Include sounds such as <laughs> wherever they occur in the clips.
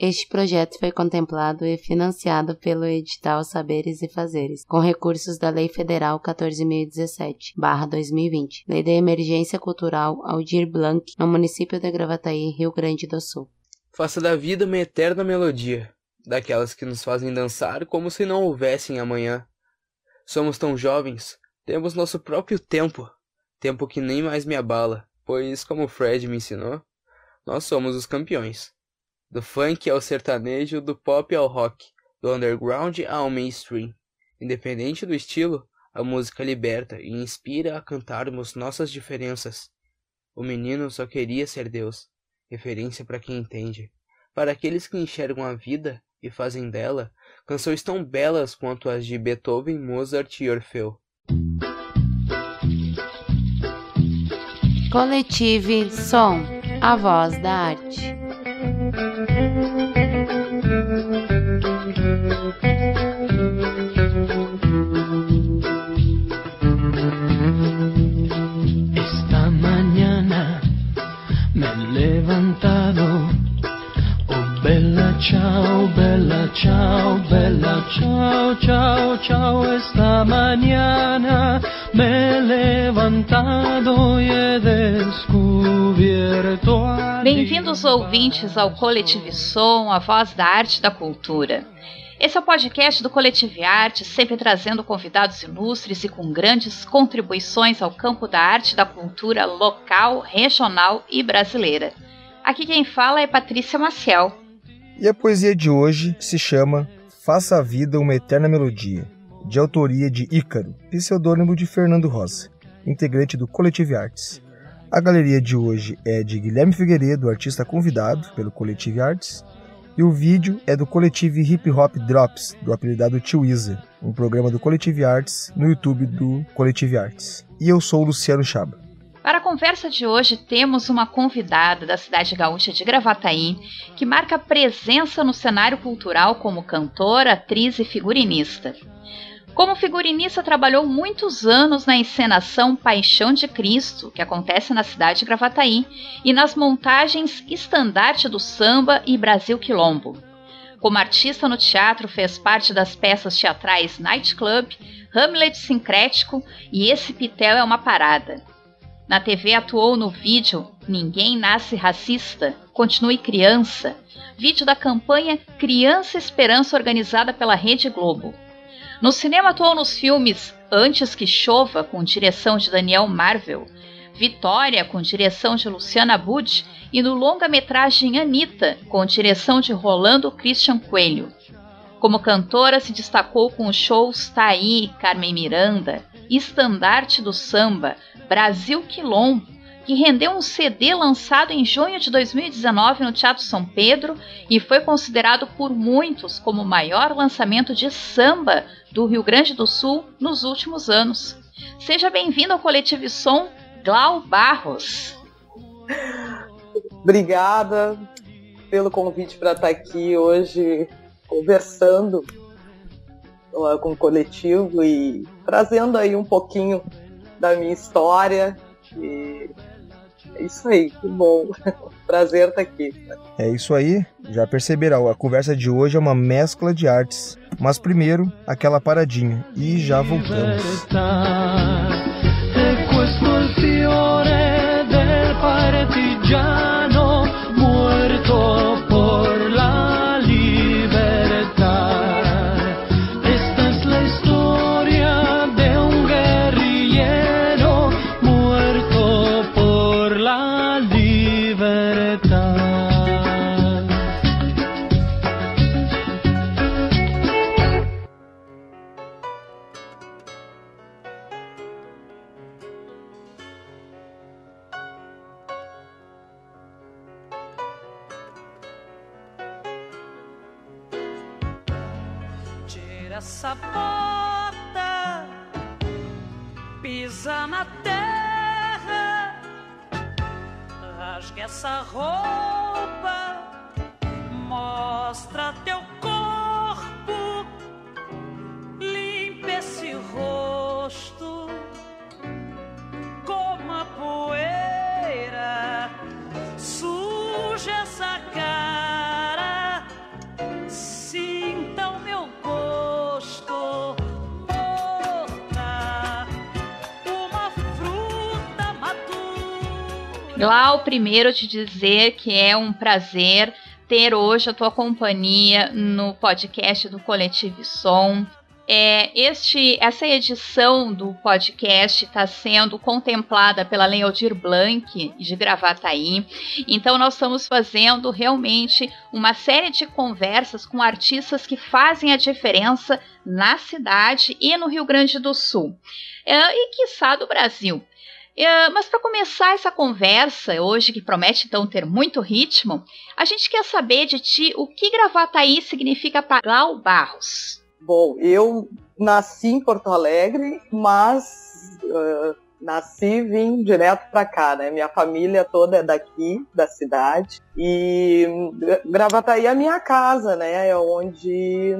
Este projeto foi contemplado e financiado pelo edital Saberes e Fazeres, com recursos da Lei Federal 14.017-2020, Lei da Emergência Cultural Aldir Blanc, no município de Gravataí, Rio Grande do Sul. Faça da vida uma eterna melodia, daquelas que nos fazem dançar como se não houvessem amanhã. Somos tão jovens, temos nosso próprio tempo, tempo que nem mais me abala, pois, como Fred me ensinou, nós somos os campeões. Do funk ao sertanejo, do pop ao rock, do underground ao mainstream. Independente do estilo, a música liberta e inspira a cantarmos nossas diferenças. O menino só queria ser Deus, referência para quem entende. Para aqueles que enxergam a vida e fazem dela canções tão belas quanto as de Beethoven, Mozart e Orfeu. Coletive Som, a voz da arte. Esta mañana me he levantado. Oh, bella ciao, bella ciao, bella ciao, ciao, ciao. Esta mañana me he levantado y he descubierto. Bem-vindos ouvintes ao Coletive Som, a voz da arte e da cultura. Esse é o podcast do Coletive Arte, sempre trazendo convidados ilustres e com grandes contribuições ao campo da arte e da cultura local, regional e brasileira. Aqui quem fala é Patrícia Maciel. E a poesia de hoje se chama Faça a Vida uma Eterna Melodia, de autoria de Ícaro, pseudônimo de Fernando Rosa, integrante do Coletive Artes. A galeria de hoje é de Guilherme Figueiredo, artista convidado pelo Coletive Artes, e o vídeo é do coletivo Hip Hop Drops, do apelidado Tio Isa, um programa do Coletive Arts no YouTube do Coletive Arts. E eu sou o Luciano Chaba. Para a conversa de hoje, temos uma convidada da cidade gaúcha de Gravataí, que marca presença no cenário cultural como cantora, atriz e figurinista. Como figurinista, trabalhou muitos anos na encenação Paixão de Cristo, que acontece na cidade de Gravataí, e nas montagens Estandarte do Samba e Brasil Quilombo. Como artista no teatro, fez parte das peças teatrais Night Club, Hamlet Sincrético e Esse Pitel é uma Parada. Na TV atuou no vídeo Ninguém Nasce Racista, Continue Criança, vídeo da campanha Criança Esperança organizada pela Rede Globo. No cinema atuou nos filmes Antes que Chova, com direção de Daniel Marvel, Vitória, com direção de Luciana Bud, e no longa-metragem Anitta, com direção de Rolando Christian Coelho. Como cantora, se destacou com os shows Taí, Carmen Miranda, Estandarte do Samba, Brasil Quilombo, que rendeu um CD lançado em junho de 2019 no Teatro São Pedro e foi considerado por muitos como o maior lançamento de samba do Rio Grande do Sul nos últimos anos. Seja bem-vindo ao Coletivo Som, Glau Barros. Obrigada pelo convite para estar aqui hoje conversando com o coletivo e trazendo aí um pouquinho da minha história. E é isso aí, que bom. <laughs> Prazer estar aqui. É isso aí, já perceberão, a conversa de hoje é uma mescla de artes. Mas primeiro, aquela paradinha. E já voltamos. Essa roupa, mostra teu corpo, limpa esse rosto, como a poeira, suja essa cara Glau, primeiro te dizer que é um prazer ter hoje a tua companhia no podcast do Coletivo Som. É, este, essa edição do podcast está sendo contemplada pela Lei Aldir Blanc de Gravataí. Então nós estamos fazendo realmente uma série de conversas com artistas que fazem a diferença na cidade e no Rio Grande do Sul. É, e quiçá do Brasil. É, mas para começar essa conversa hoje, que promete então ter muito ritmo, a gente quer saber de ti o que Gravataí significa para Glau Barros. Bom, eu nasci em Porto Alegre, mas uh, nasci e vim direto para cá, né? Minha família toda é daqui, da cidade. E Gravataí é a minha casa, né? É onde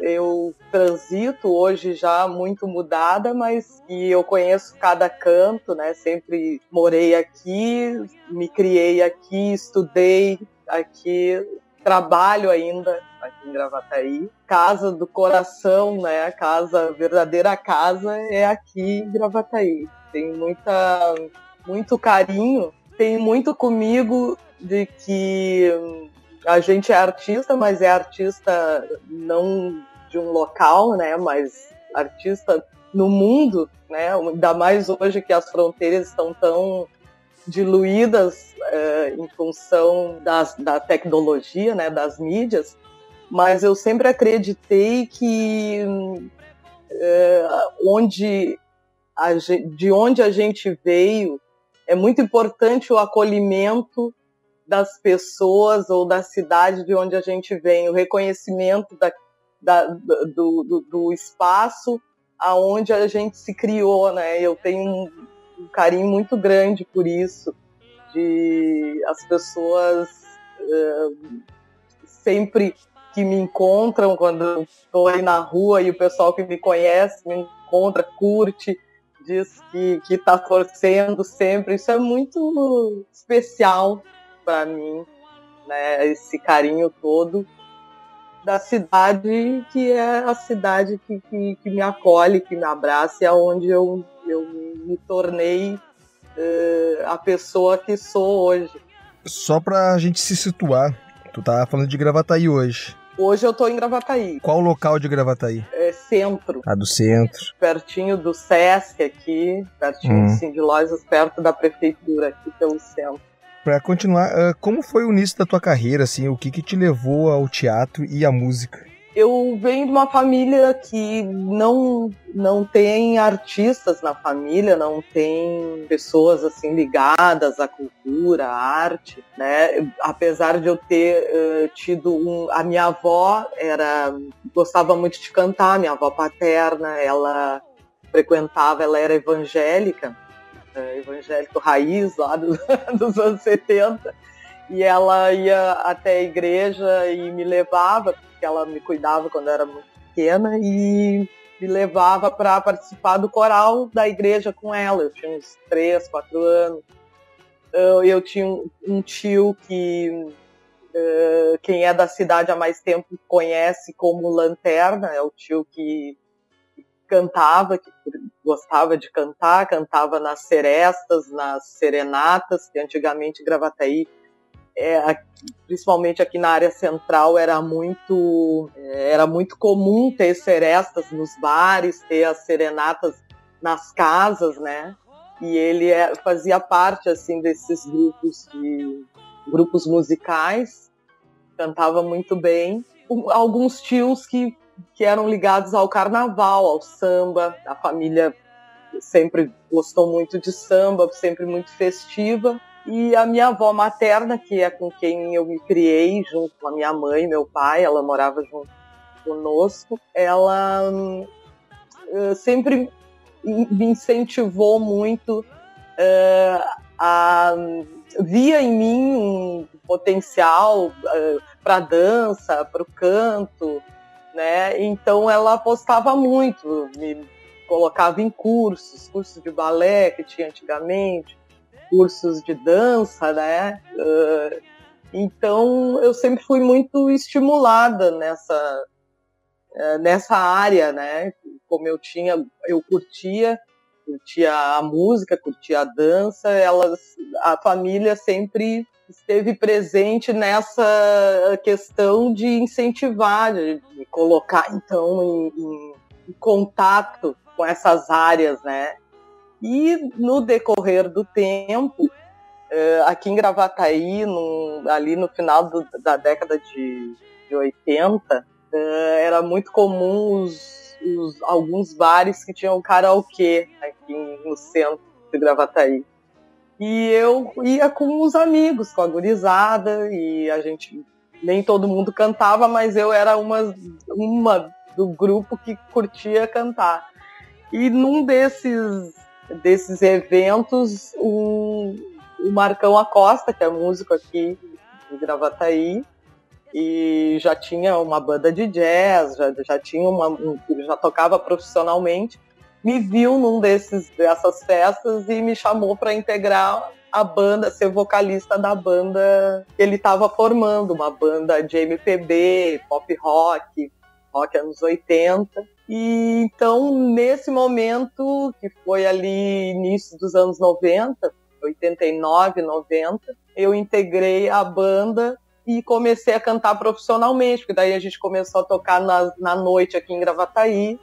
eu transito hoje já muito mudada, mas e eu conheço cada canto, né? Sempre morei aqui, me criei aqui, estudei aqui, trabalho ainda aqui em Gravataí. Casa do coração, né? A casa, a verdadeira casa é aqui em Gravataí. Tem muita, muito carinho, tem muito comigo de que a gente é artista, mas é artista não de um local, né? Mas artista no mundo, né? Ainda mais hoje que as fronteiras estão tão diluídas é, em função das, da tecnologia, né, das mídias, mas eu sempre acreditei que é, onde a, de onde a gente veio é muito importante o acolhimento das pessoas ou da cidade de onde a gente vem, o reconhecimento da, da, do, do, do espaço aonde a gente se criou, né? Eu tenho um, um carinho muito grande por isso, de as pessoas uh, sempre que me encontram quando estou aí na rua e o pessoal que me conhece me encontra, curte, diz que está torcendo sempre. Isso é muito especial para mim, né? Esse carinho todo da cidade que é a cidade que, que, que me acolhe, que me abraça, e é onde eu, eu me tornei uh, a pessoa que sou hoje. Só pra gente se situar, tu tá falando de Gravataí hoje. Hoje eu tô em Gravataí. Qual local de Gravataí? É centro. Ah, do centro. Pertinho do Sesc aqui, pertinho hum. assim, de lojas, perto da prefeitura aqui pelo centro. Para continuar, uh, como foi o início da tua carreira, assim, o que que te levou ao teatro e à música? Eu venho de uma família que não não tem artistas na família, não tem pessoas assim ligadas à cultura, à arte, né? Apesar de eu ter uh, tido um, a minha avó era gostava muito de cantar, minha avó paterna, ela frequentava, ela era evangélica é, evangélico raiz lá do, <laughs> dos anos 70 e ela ia até a igreja e me levava, porque ela me cuidava quando eu era muito pequena e me levava para participar do coral da igreja com ela. Eu tinha uns 3, 4 anos. Eu, eu tinha um tio que uh, quem é da cidade há mais tempo conhece como Lanterna, é o tio que cantava, que gostava de cantar, cantava nas serestas, nas serenatas, que antigamente Gravataí, é, principalmente aqui na área central, era muito, é, era muito comum ter serestas nos bares, ter as serenatas nas casas, né? E ele é, fazia parte assim desses grupos de grupos musicais, cantava muito bem. Alguns tios que que eram ligados ao carnaval, ao samba. A família sempre gostou muito de samba, sempre muito festiva. E a minha avó materna, que é com quem eu me criei, junto com a minha mãe meu pai, ela morava junto conosco, ela uh, sempre me incentivou muito uh, a via em mim um potencial uh, para dança, para o canto, né? Então ela apostava muito, me colocava em cursos, cursos de balé que tinha antigamente, cursos de dança, né? Uh, então eu sempre fui muito estimulada nessa uh, nessa área, né? Como eu tinha, eu curtia curtia a música, curtia a dança, elas, a família sempre esteve presente nessa questão de incentivar, de, colocar então em, em, em contato com essas áreas, né? E no decorrer do tempo, eh, aqui em Gravataí, no, ali no final do, da década de, de 80, eh, era muito comum os, os, alguns bares que tinham karaokê aqui no centro de Gravataí. E eu ia com os amigos, com a gurizada, e a gente, nem todo mundo cantava, mas eu era uma, uma do grupo que curtia cantar. E num desses, desses eventos, um, o Marcão Acosta, que é músico aqui em Gravataí, e já tinha uma banda de jazz, já, já tinha uma, já tocava profissionalmente, me viu num desses dessas festas e me chamou para integrar a banda, ser vocalista da banda que ele estava formando, uma banda de MPB, pop rock, rock anos 80. E então, nesse momento, que foi ali início dos anos 90, 89, 90, eu integrei a banda e comecei a cantar profissionalmente, porque daí a gente começou a tocar na, na noite aqui em Gravataí,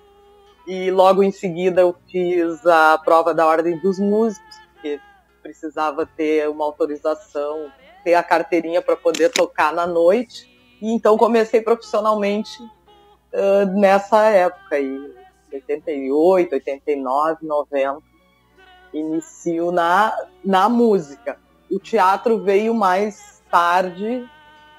e logo em seguida eu fiz a prova da Ordem dos Músicos, porque precisava ter uma autorização, ter a carteirinha para poder tocar na noite. E então comecei profissionalmente uh, nessa época aí, 88, 89, 90. Inicio na, na música. O teatro veio mais tarde,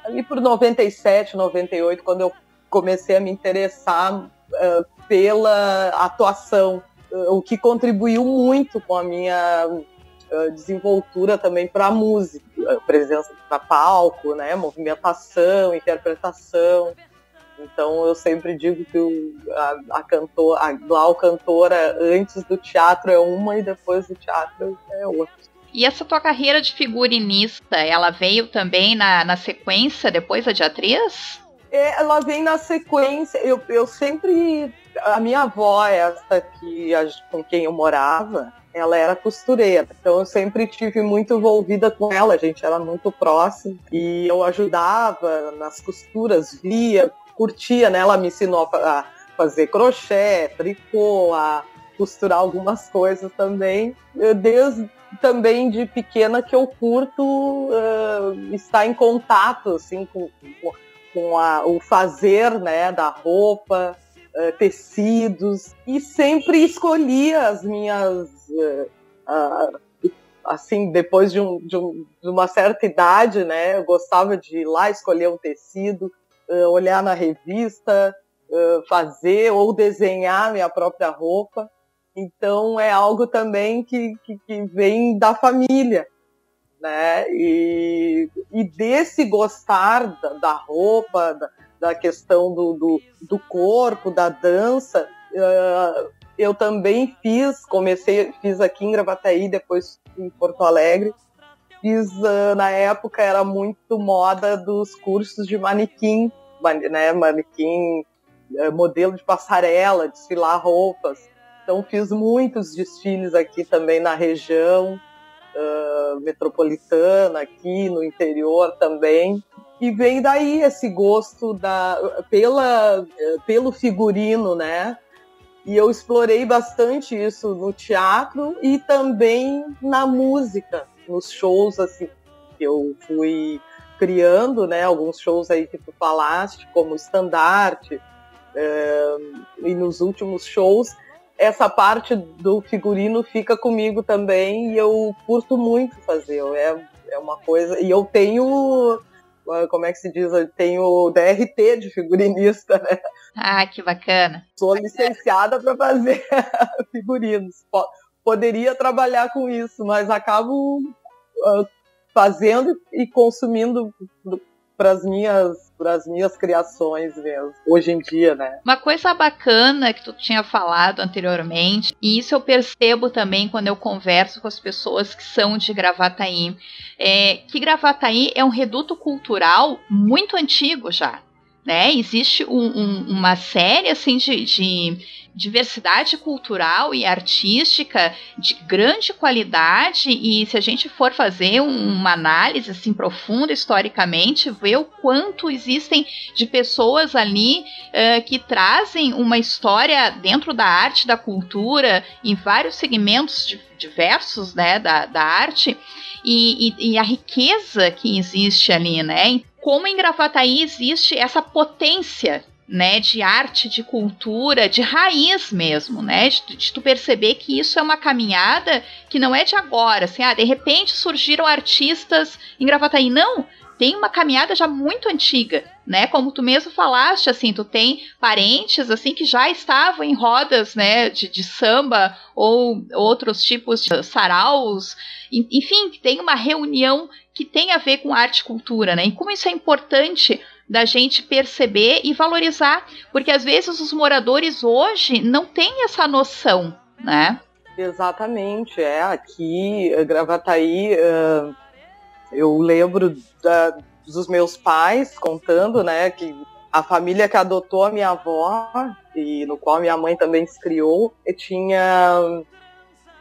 ali por 97, 98, quando eu comecei a me interessar uh, pela atuação, o que contribuiu muito com a minha uh, desenvoltura também para a música, presença para palco, né, movimentação, interpretação. Então eu sempre digo que o, a, a cantora, a Glau cantora antes do teatro é uma e depois do teatro é outra. E essa tua carreira de figurinista, ela veio também na, na sequência depois da de atriz? É, ela vem na sequência. Eu, eu sempre. A minha avó, essa que, com quem eu morava, ela era costureira. Então eu sempre tive muito envolvida com ela, a gente era muito próxima. E eu ajudava nas costuras, via, curtia, né? Ela me ensinou a fazer crochê, tricô, a costurar algumas coisas também. Eu, desde também de pequena que eu curto uh, estar em contato assim com, com a, o fazer né da roupa uh, tecidos e sempre escolhia as minhas uh, assim depois de, um, de, um, de, uma certa idade né eu gostava de ir lá escolher um tecido olhar na revista fazer ou desenhar minha própria roupa. Então é algo também que, que, que vem da família, né? E, e desse gostar da, da roupa, da, da, questão do, do, do, corpo, da dança, uh, eu também fiz, comecei, fiz aqui em Gravataí, depois em Porto Alegre. Fiz, uh, na época, era muito moda dos cursos de manequim, né? Manequim, uh, modelo de passarela, desfilar roupas. Então fiz muitos desfiles aqui também na região uh, metropolitana, aqui no interior também. E vem daí esse gosto da, pela, pelo figurino, né? E eu explorei bastante isso no teatro e também na música, nos shows assim que eu fui criando, né? Alguns shows aí que tu falaste, como estandarte, uh, e nos últimos shows essa parte do figurino fica comigo também e eu curto muito fazer. É, é uma coisa. E eu tenho. Ah, como é que se diz? Eu tenho DRT de figurinista, né? Ah, que bacana. Sou licenciada para fazer <laughs> figurinos. Poderia trabalhar com isso, mas acabo uh, fazendo e consumindo para as minhas as minhas criações mesmo, hoje em dia, né? Uma coisa bacana que tu tinha falado anteriormente, e isso eu percebo também quando eu converso com as pessoas que são de Gravataí, é que Gravataí é um reduto cultural muito antigo já. Né? Existe um, um, uma série assim de, de, diversidade cultural e artística de grande qualidade e se a gente for fazer uma análise assim profunda historicamente, ver o quanto existem de pessoas ali uh, que trazem uma história dentro da arte, da cultura, em vários segmentos diversos, né, da, da arte e, e, e a riqueza que existe ali, né? Como em Gravataí existe essa potência né, de arte, de cultura, de raiz mesmo, né, de, de, tu perceber que isso é uma caminhada que não é de agora, assim, ah, de repente surgiram artistas em Gravataí, não, tem uma caminhada já muito antiga, né, como tu mesmo falaste, assim, tu tem parentes, assim, que já estavam em rodas, né, de, de samba ou outros tipos de saraus, enfim, tem uma reunião que tem a ver com arte e cultura, né, e como isso é importante da gente perceber e valorizar, porque às vezes os moradores hoje não têm essa noção, né? Exatamente, é aqui Gravataí, uh, eu lembro da, dos meus pais contando, né, que a família que adotou a minha avó e no qual minha mãe também se criou, tinha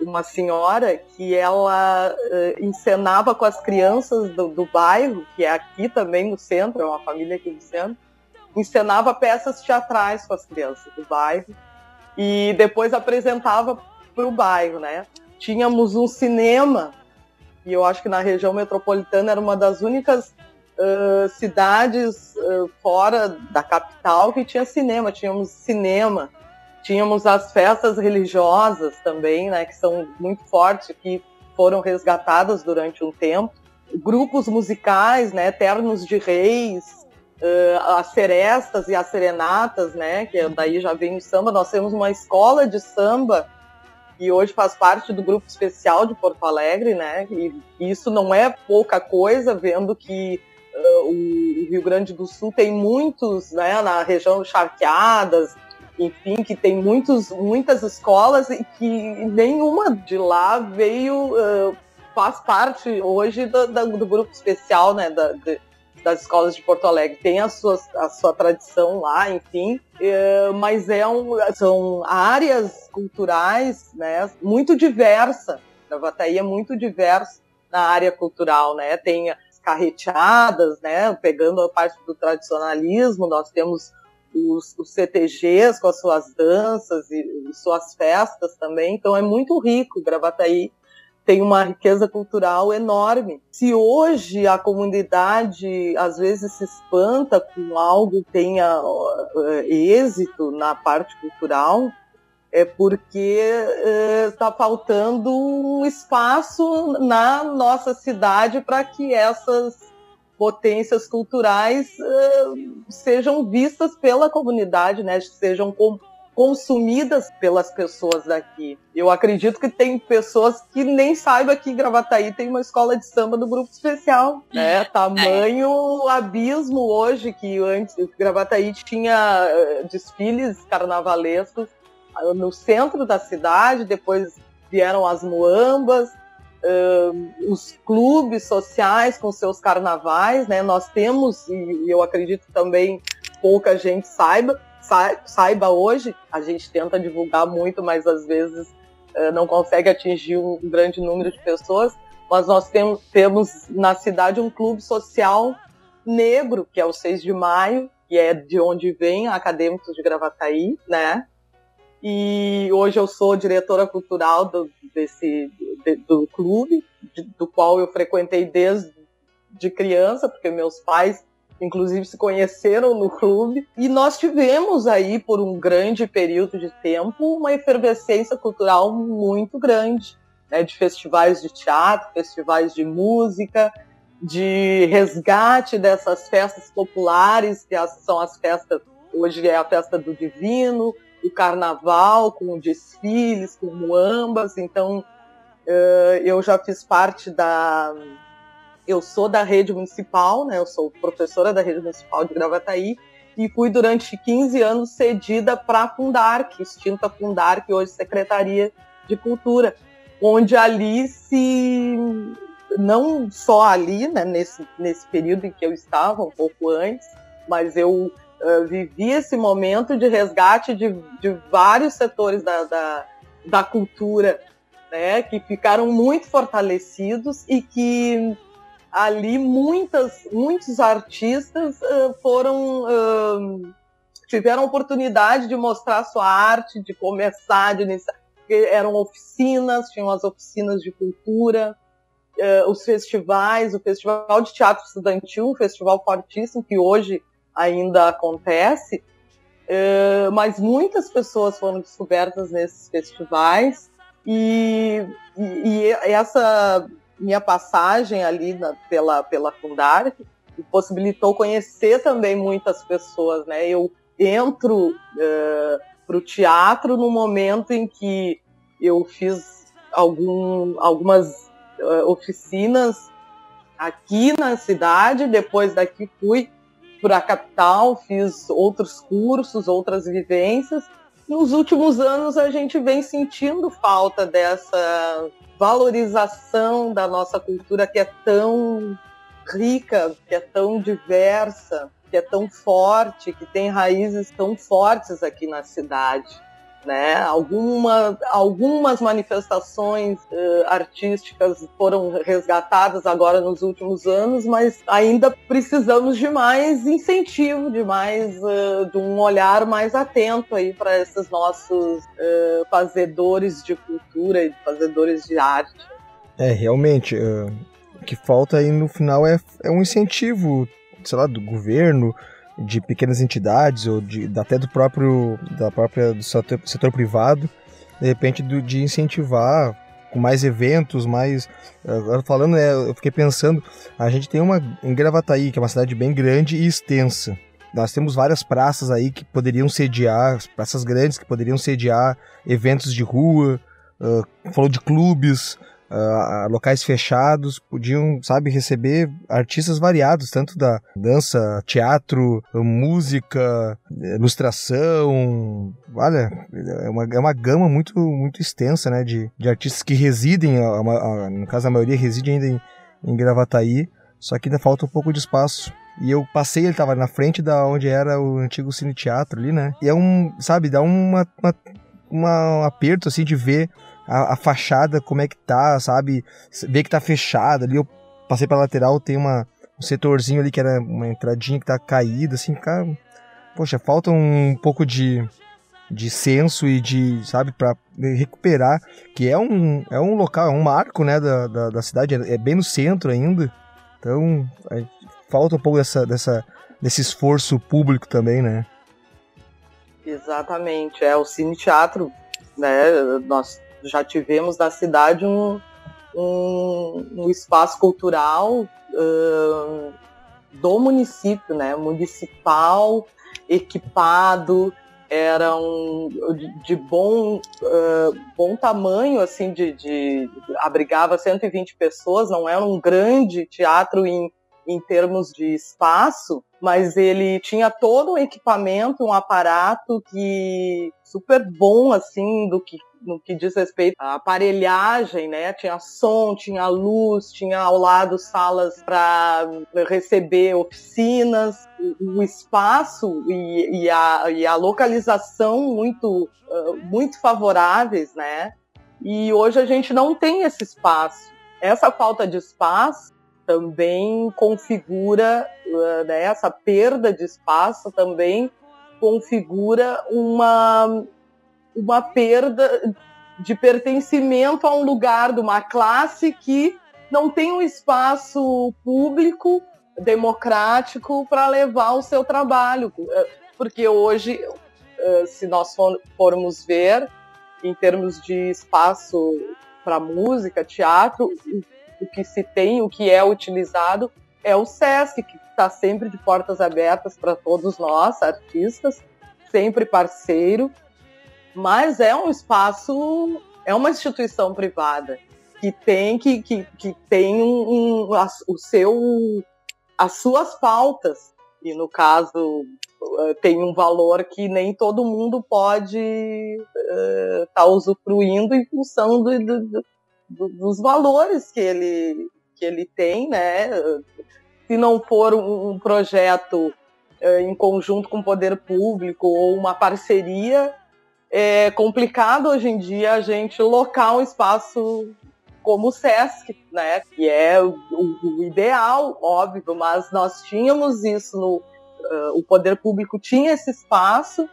uma senhora que ela uh, encenava com as crianças do, do, bairro, que é aqui também no centro, é uma família aqui no centro, encenava peças teatrais com as crianças do bairro e depois apresentava para o bairro, né? Tínhamos um cinema e eu acho que na região metropolitana era uma das únicas uh, cidades uh, fora da capital que tinha cinema. Tínhamos cinema Tínhamos as festas religiosas também, né, que são muito fortes, que foram resgatadas durante um tempo. Grupos musicais, né, Ternos de Reis, uh, as serestas e as serenatas, né, que daí já vem o samba. Nós temos uma escola de samba e hoje faz parte do grupo especial de Porto Alegre, né, e isso não é pouca coisa, vendo que uh, o Rio Grande do Sul tem muitos, né, na região charqueadas, enfim, que tem muitos, muitas escolas e que nenhuma de lá veio, uh, faz parte hoje do, do, grupo especial, né, da, de, das escolas de Porto Alegre. Tem a sua, a sua tradição lá, enfim, mas é um, são áreas culturais, né, muito diversa. A Vataí é muito diversa na área cultural, né, tem as carreteadas, né, pegando a parte do tradicionalismo, nós temos os, os, CTGs com as suas danças e, suas festas também. Então é muito rico. Gravataí tem uma riqueza cultural enorme. Se hoje a comunidade às vezes se espanta com algo que tenha uh, êxito na parte cultural, é porque está uh, faltando um espaço na nossa cidade para que essas potências culturais uh, sejam vistas pela comunidade, né? Sejam com, consumidas pelas pessoas daqui. Eu acredito que tem pessoas que nem saibam que Gravataí tem uma escola de samba do grupo especial, né? Tamanho abismo hoje que antes Gravataí tinha uh, desfiles carnavalescos no centro da cidade, depois vieram as muambas, uh, os clubes sociais com seus carnavais, né? Nós temos, e eu acredito também pouca gente saiba, saiba hoje, a gente tenta divulgar muito, mas às vezes uh, não consegue atingir um grande número de pessoas, mas nós temos, temos na cidade um clube social negro, que é o 6 de maio, que é de onde vem Acadêmicos de Gravataí, né? E hoje eu sou diretora cultural do, desse, de, do clube, de, do qual eu frequentei desde de criança, porque meus pais, inclusive, se conheceram no clube. E nós tivemos aí, por um grande período de tempo, uma efervescência cultural muito grande, né, de festivais de teatro, festivais de música, de resgate dessas festas populares, que são as festas, hoje é a festa do Divino, o carnaval, com desfiles, com muambas. Então, uh, eu já fiz parte da. Eu sou da rede municipal, né? Eu sou professora da rede municipal de Gravataí e fui durante 15 anos cedida para a Fundarc, extinta Fundarc, hoje Secretaria de Cultura, onde ali se não só ali, né, nesse, nesse período em que eu estava, um pouco antes, mas eu uh, vivi esse momento de resgate de, de vários setores da, da, da cultura, né, que ficaram muito fortalecidos e que ali muitas, muitos artistas uh, foram uh, tiveram oportunidade de mostrar sua arte, de começar, de iniciar, eram oficinas, tinham as oficinas de cultura, uh, os festivais, o Festival de Teatro Estudantil, um festival fortíssimo que hoje ainda acontece, mas muitas pessoas foram descobertas nesses festivais e, e, e essa minha passagem ali na, pela, pela Fundark possibilitou conhecer também muitas pessoas, né? Eu entro uh, eh, para o teatro no momento em que eu fiz algum, algumas uh, oficinas aqui na cidade, depois daqui fui para a capital, fiz outros cursos, outras vivências. Nos últimos anos a gente vem sentindo falta dessa valorização da nossa cultura que é tão rica, que é tão diversa, que é tão forte, que tem raízes tão fortes aqui na cidade né? Alguma, algumas manifestações uh, artísticas foram resgatadas agora nos últimos anos, mas ainda precisamos de mais incentivo, de mais uh, de um olhar mais atento aí para esses nossos uh, fazedores de cultura e fazedores de arte. É realmente o que falta aí no final é, é um incentivo, sei lá, do governo de pequenas entidades ou de, até do próprio da própria do setor, setor privado, de repente do, de incentivar com mais eventos, mais agora falando, é, eu fiquei pensando, a gente tem uma em Gravataí, que é uma cidade bem grande e extensa. Nós temos várias praças aí que poderiam sediar, praças grandes que poderiam sediar eventos de rua, uh, falou de clubes, uh, locais fechados podiam, sabe, receber artistas variados, tanto da dança, teatro, música, ilustração. Olha, é uma, é uma gama muito, muito extensa, né, de, de artistas que residem, a, a, no caso a maioria reside ainda em, em Gravataí, só que ainda falta um pouco de espaço. E eu passei, ele tava na frente da onde era o antigo cine teatro ali, né? E é um, sabe, dá uma, uma um aperto assim de ver a, a, fachada, como é que tá, sabe? Ver que tá fechada ali. Eu passei pela lateral, tem uma, um setorzinho ali que era uma entradinha que tá caída, assim, cara. Poxa, falta um pouco de, de senso e de, sabe, para recuperar, que é um, é um local, é um marco, né, da, da, da cidade, é, é bem no centro ainda. Então, é, falta um pouco dessa, dessa, desse esforço público também, né? Exatamente, é o Cine Teatro, né, nós já tivemos na cidade um, um, um espaço cultural uh, do município, né? Municipal, equipado, era um, de, bom, uh, bom tamanho, assim, de, de, abrigava 120 pessoas, não era um grande teatro em, em termos de espaço, mas ele tinha todo um equipamento, um aparato que super bom, assim, do que no que diz respeito à aparelhagem, né? Tinha som, tinha luz, tinha ao lado salas para receber oficinas, o, espaço e, e, a, e, a, localização muito, muito favoráveis, né? E hoje a gente não tem esse espaço. Essa falta de espaço também configura, uh, né, essa perda de espaço também configura uma uma perda de pertencimento a um lugar, de uma classe que não tem um espaço público, democrático, para levar o seu trabalho. Porque hoje, eh, se nós formos ver, em termos de espaço para música, teatro, o que se tem, o que é utilizado, é o SESC, que está sempre de portas abertas para todos nós, artistas, sempre parceiro, mas é um espaço, é uma instituição privada que tem que, que, que tem um, um a, o seu as suas pautas e no caso eh, tem um valor que nem todo mundo pode estar uh, tá usufruindo em função do, do, do, dos valores que ele que ele tem, né? Se não for um, um projeto eh, em conjunto com o poder público ou uma parceria, é complicado hoje em dia a gente locar um espaço como o SESC, né? Que é o, o ideal, óbvio, mas nós tínhamos isso no. Uh, o poder público tinha esse espaço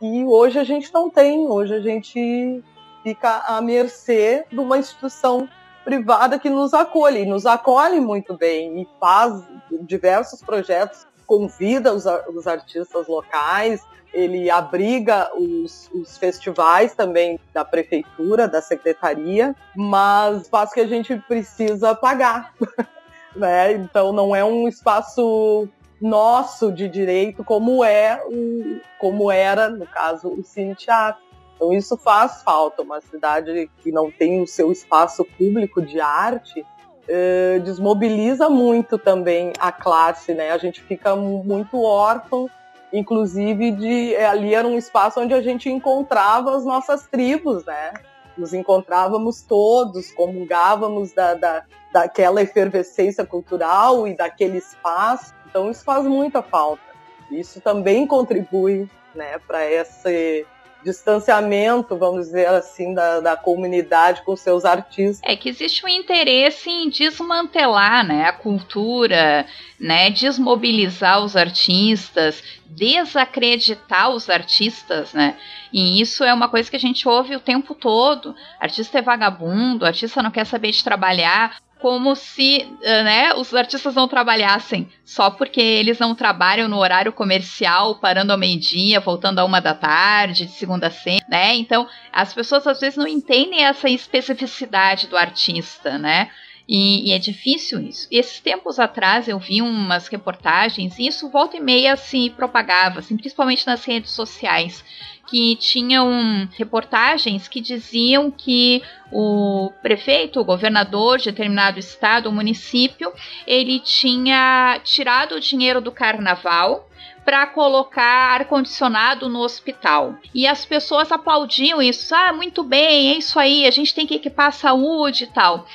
e hoje a gente não tem. Hoje a gente fica à mercê de uma instituição privada que nos acolhe, nos acolhe muito bem e faz diversos projetos, convida os, os artistas locais, ele abriga os, os, festivais também da prefeitura, da secretaria, mas espaço que a gente precisa pagar, <laughs> né? Então não é um espaço nosso de direito como é o, como era no caso o Cine Teatro. Então isso faz falta. Uma cidade que não tem o seu espaço público de arte eh, desmobiliza muito também a classe, né? A gente fica muito órfão, inclusive de eh, ali era um espaço onde a gente encontrava as nossas tribos, né? Nos encontrávamos todos, comungávamos da, da, daquela efervescência cultural e daquele espaço. Então isso faz muita falta. Isso também contribui, né, para esse distanciamento, vamos dizer assim, da, da comunidade com seus artistas. É que existe um interesse em desmantelar né, a cultura, né, desmobilizar os artistas, desacreditar os artistas, né? E isso é uma coisa que a gente ouve o tempo todo. Artista é vagabundo, artista não quer saber de trabalhar como se eh, né, os artistas não trabalhassem só porque eles não trabalham no horário comercial, parando ao meio-dia, voltando a uma da tarde, de segunda a sexta, né? Então, as pessoas às vezes não entendem essa especificidade do artista, né? E, e, é difícil isso. Esses tempos atrás eu vi umas reportagens, e isso volta e meia se propagava, assim, principalmente nas redes sociais, que tinham reportagens que diziam que o prefeito, o governador de determinado estado ou município, ele tinha tirado o dinheiro do carnaval para colocar ar-condicionado no hospital. E as pessoas aplaudiam isso. Ah, muito bem, é isso aí, a gente tem que equipar a saúde e tal.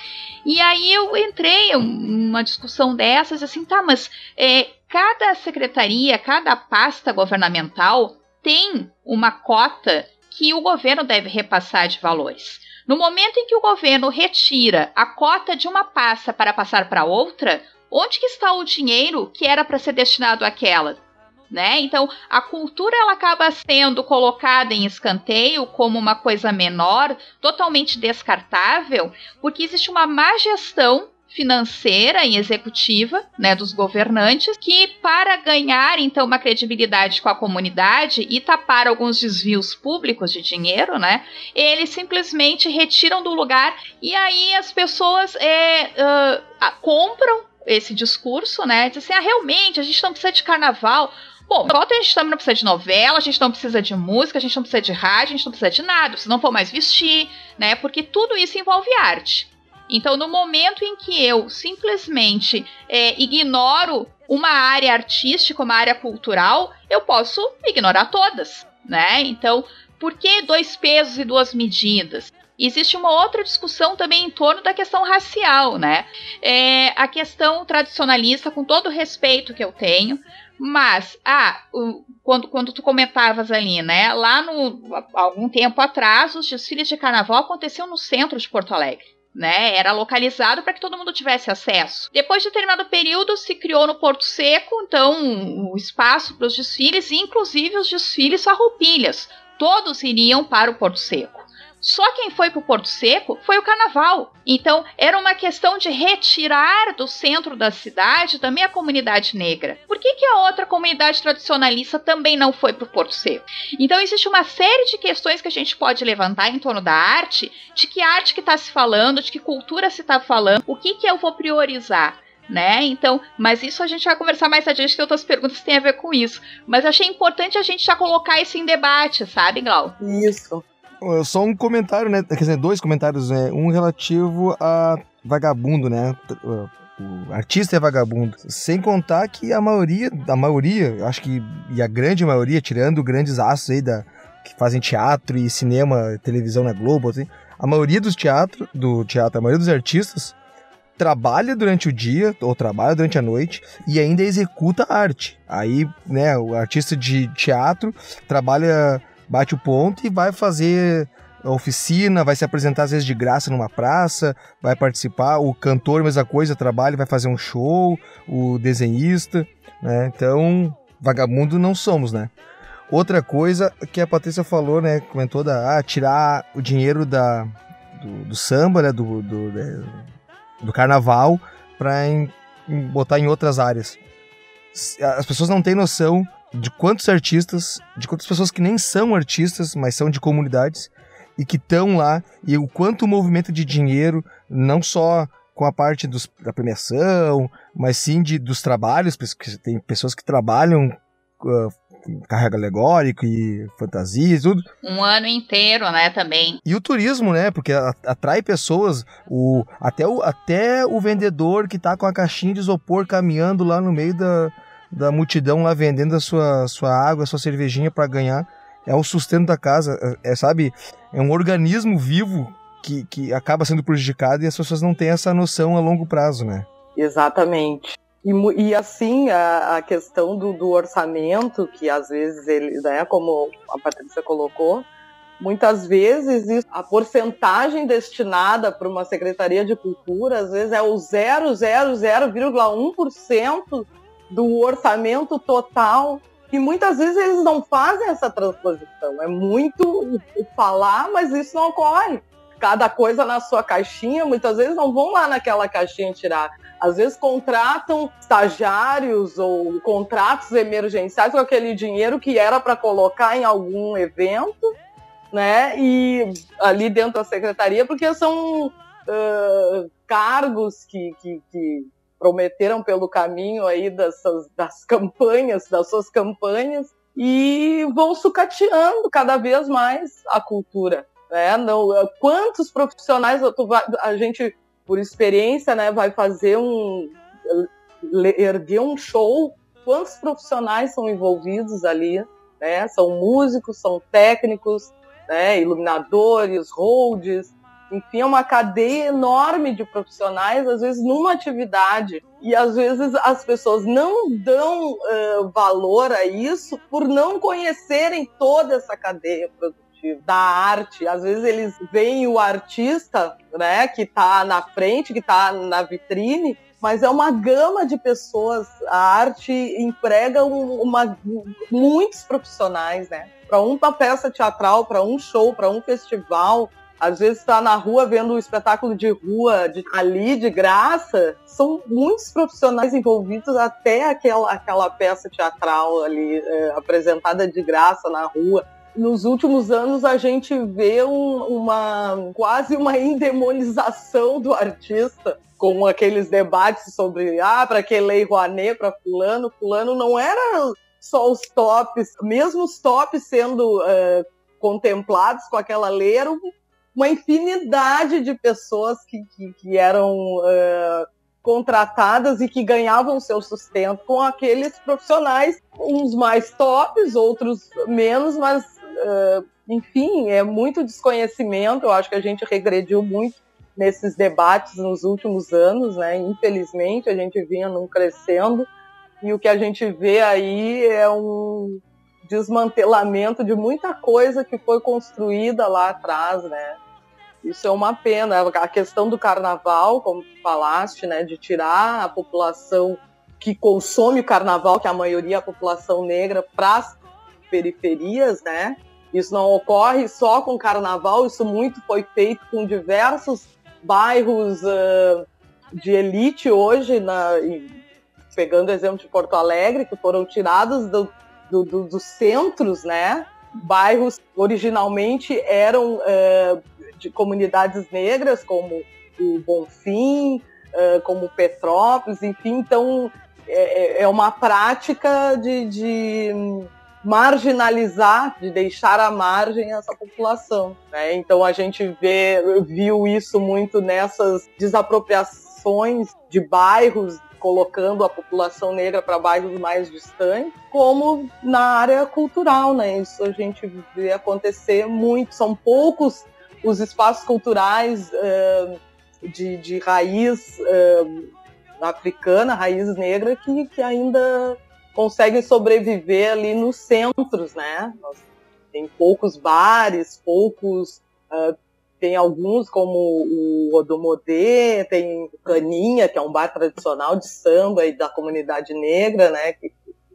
E aí eu entrei em uma discussão dessas, assim, tá, mas é, cada secretaria, cada pasta governamental tem uma cota que o governo deve repassar de valores. No momento em que o governo retira a cota de uma pasta para passar para outra, onde que está o dinheiro que era para ser destinado àquela? Né? Então, a cultura ela acaba sendo colocada em escanteio como uma coisa menor, totalmente descartável, porque existe uma má gestão financeira e executiva né, dos governantes, que para ganhar então uma credibilidade com a comunidade e tapar alguns desvios públicos de dinheiro, né, eles simplesmente retiram do lugar e aí as pessoas é, uh, compram esse discurso, né, dizem assim, ah, realmente a gente não precisa de carnaval, Bom, enquanto a gente também não precisa de novela, a gente não precisa de música, a gente não precisa de rádio, a gente não precisa de nada, se não for mais vestir, né? Porque tudo isso envolve arte. Então, no momento em que eu simplesmente é, ignoro uma área artística, uma área cultural, eu posso ignorar todas, né? Então, por que dois pesos e duas medidas? Existe uma outra discussão também em torno da questão racial, né? É, a questão tradicionalista, com todo o respeito que eu tenho, mas, ah, quando, quando tu comentavas ali, né? Lá no algum tempo atrás, os desfiles de carnaval aconteciam no centro de Porto Alegre né? Era localizado para que todo mundo tivesse acesso. Depois de determinado período, se criou no Porto Seco, então, o espaço para os desfiles, inclusive os desfiles farroupilhas. Todos iriam para o Porto Seco. Só quem foi para o Porto Seco foi o carnaval. Então, era uma questão de retirar do centro da cidade também a comunidade negra. Por que, que a outra comunidade tradicionalista também não foi para o Porto Seco? Então, existe uma série de questões que a gente pode levantar em torno da arte, de que arte que está se falando, de que cultura se está falando, o que, que eu vou priorizar né? Então, mas isso a gente vai conversar mais adiante, que outras perguntas têm a ver com isso. Mas achei importante a gente já colocar isso em debate, sabe, Glau? Isso. Só um comentário, né? Quer dizer, dois comentários, né? Um relativo a vagabundo, né? O artista é vagabundo. Sem contar que a maioria, a maioria, acho que, e a grande maioria, tirando grandes astros aí da, que fazem teatro e cinema, televisão na Globo, assim, a maioria dos teatros, do teatro, a maioria dos artistas trabalha durante o dia ou trabalha durante a noite e ainda executa arte. Aí, né, o artista de teatro trabalha, bate o ponto e vai fazer oficina, vai se apresentar às vezes de graça numa praça, vai participar, o cantor, mesma coisa, trabalha, vai fazer um show, o desenhista, né? Então, vagabundo não somos, né? Outra coisa que a Patrícia falou, né, comentou da ah, tirar o dinheiro da do, do samba, né, do, do, do carnaval para botar em outras áreas. As pessoas não têm noção de quantos artistas, de quantas pessoas que nem são artistas, mas são de comunidades, e que estão lá, e o quanto o movimento de dinheiro, não só com a parte dos, da premiação, mas sim de, dos trabalhos, porque tem pessoas que trabalham uh, carrega alegórico e fantasias, tudo. Um ano inteiro, né, também. E o turismo, né, porque atrai pessoas, o, até, o, até o vendedor que tá com a caixinha de isopor caminhando lá no meio da, da multidão lá vendendo a sua, sua água, a sua cervejinha para ganhar é o sustento da casa, é, é, sabe, é um organismo vivo que, que acaba sendo prejudicado e as pessoas não têm essa noção a longo prazo, né? Exatamente. E, e assim, a, a questão do, do, orçamento, que às vezes ele, né, como a Patrícia colocou, muitas vezes a porcentagem destinada para uma Secretaria de Cultura, às vezes é o 0,0,1% do orçamento total e muitas vezes eles não fazem essa transposição. É muito falar, mas isso não ocorre. Cada coisa na sua caixinha, muitas vezes não vão lá naquela caixinha tirar. Às vezes contratam estagiários ou contratos emergenciais com aquele dinheiro que era para colocar em algum evento, né? E ali dentro da secretaria, porque são uh, cargos que, que, que prometeram pelo caminho aí dessas, das campanhas, das suas campanhas, e vão sucateando cada vez mais a cultura. Né? Não, quantos profissionais a gente, por experiência, né, vai fazer um erguer um show? Quantos profissionais são envolvidos ali? Né? São músicos, são técnicos, né, iluminadores, holds, enfim, é uma cadeia enorme de profissionais, às vezes numa atividade. E às vezes as pessoas não dão uh, valor a isso por não conhecerem toda essa cadeia produtiva da arte. Às vezes eles veem o artista, né, que está na frente, que está na vitrine, mas é uma gama de pessoas. A arte emprega uma, muitos profissionais, né? Para uma peça teatral, para um show, para um festival, às vezes está na rua vendo um espetáculo de rua de, ali de graça. São muitos profissionais envolvidos até aquela, aquela peça teatral ali é, apresentada de graça na rua. Nos últimos anos a gente vê um, uma quase uma endemonização do artista com aqueles debates sobre ah, para que lei Rouanet para fulano, fulano não era só os tops, mesmo os tops sendo uh, contemplados com aquela lei, eram uma infinidade de pessoas que, que, que eram uh, contratadas e que ganhavam seu sustento com aqueles profissionais, uns mais tops, outros menos, mas uh, enfim, é muito desconhecimento. Eu acho que a gente regrediu muito nesses debates nos últimos anos, né? Infelizmente, a gente vinha num crescendo e o que a gente vê aí é um desmantelamento de muita coisa que foi construída lá atrás, né? Isso é uma pena. A questão do carnaval, como tu falaste, né, de tirar a população que consome o carnaval, que é a maioria é a população negra, para as periferias, né? Isso não ocorre só com carnaval, isso muito foi feito com diversos bairros uh, de elite hoje, na, pegando o exemplo de Porto Alegre, que foram tirados do, do, do, dos centros, né? Bairros originalmente eram uh, de comunidades negras, como o Bonfim, como Petrópolis, enfim, então é, é, é uma prática de, de, marginalizar, de deixar à margem essa população. Né? Então a gente vê, viu isso muito nessas desapropriações de bairros colocando a população negra para bairros mais distantes, como na área cultural, né? Isso a gente vê acontecer muito. São poucos os espaços culturais uh, de, de raiz uh, africana, raiz negra, que, que ainda conseguem sobreviver ali nos centros, né? Tem poucos bares, poucos. Uh, tem alguns como o Odomodê, tem Caninha, que é um bar tradicional de samba e da comunidade negra, né? Que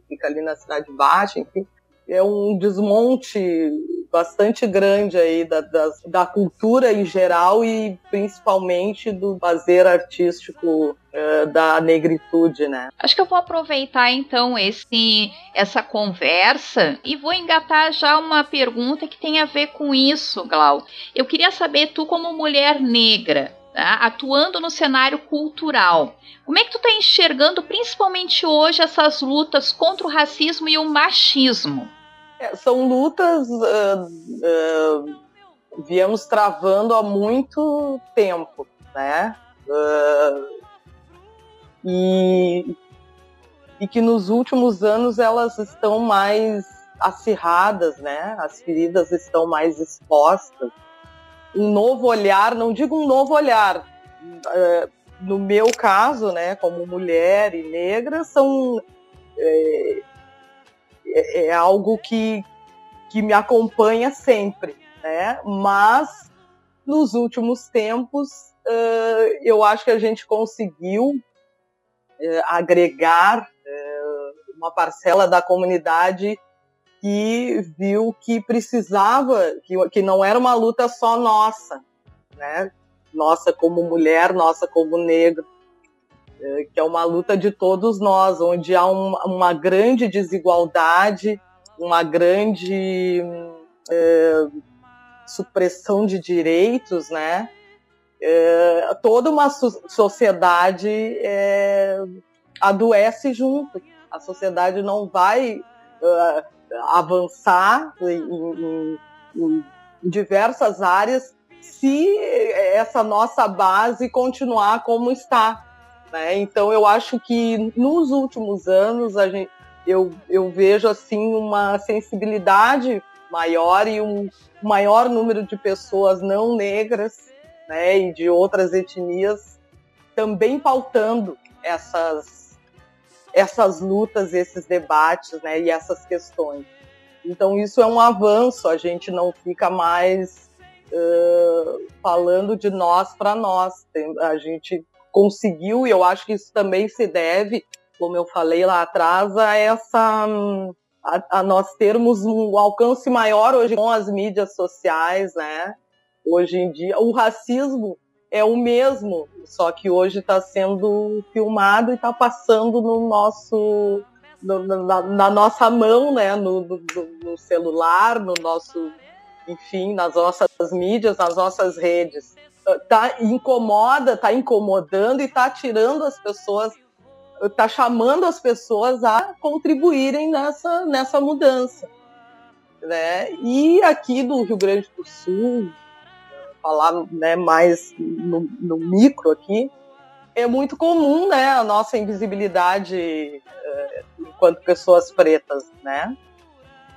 fica ali na Cidade Baixa, enfim. É um desmonte bastante grande aí da, da, da, cultura em geral e principalmente do fazer artístico uh, da negritude, né? Acho que eu vou aproveitar então esse essa conversa e vou engatar já uma pergunta que tem a ver com isso, Glau. Eu queria saber tu como mulher negra, Tá? atuando no cenário cultural. Como é que tu está enxergando, principalmente hoje, essas lutas contra o racismo e o machismo? É, são lutas uh, uh, viemos travando há muito tempo, né? Uh, e, e que nos últimos anos elas estão mais acirradas, né? As feridas estão mais expostas. Um novo olhar, não digo um novo olhar, no meu caso, né, como mulher e negra, são é, é, é algo que, que me acompanha sempre, né? Mas nos últimos tempos uh, eu acho que a gente conseguiu uh, agregar uma parcela da comunidade que viu que precisava, que, que não era uma luta só nossa, né? Nossa como mulher, nossa como negro, é, que é uma luta de todos nós, onde há um, uma grande desigualdade, uma grande é, supressão de direitos, né? É, toda uma sociedade é, adoece junto. A sociedade não vai uh, avançar em, em, em diversas áreas se essa nossa base continuar como está. Né? Então eu acho que nos últimos anos a gente, eu, eu vejo assim uma sensibilidade maior e um maior número de pessoas não negras né, e de outras etnias também pautando essas, essas lutas, esses debates né, e essas questões. Então isso é um avanço, a gente não fica mais uh, falando de nós para nós, a gente conseguiu, e eu acho que isso também se deve, como eu falei lá atrás, a essa. A, a nós termos um alcance maior hoje com as mídias sociais, né? Hoje em dia, o racismo é o mesmo, só que hoje está sendo filmado e está passando no nosso no, na, na, nossa mão, né, no, no, no, celular, no nosso, enfim, nas nossas mídias, nas nossas redes tá incomoda, tá incomodando e tá tirando as pessoas, tá chamando as pessoas a contribuírem nessa, nessa mudança. Né? E aqui do Rio Grande do Sul, falar né, mais no, no micro aqui, é muito comum né, a nossa invisibilidade uh, enquanto pessoas pretas. Né?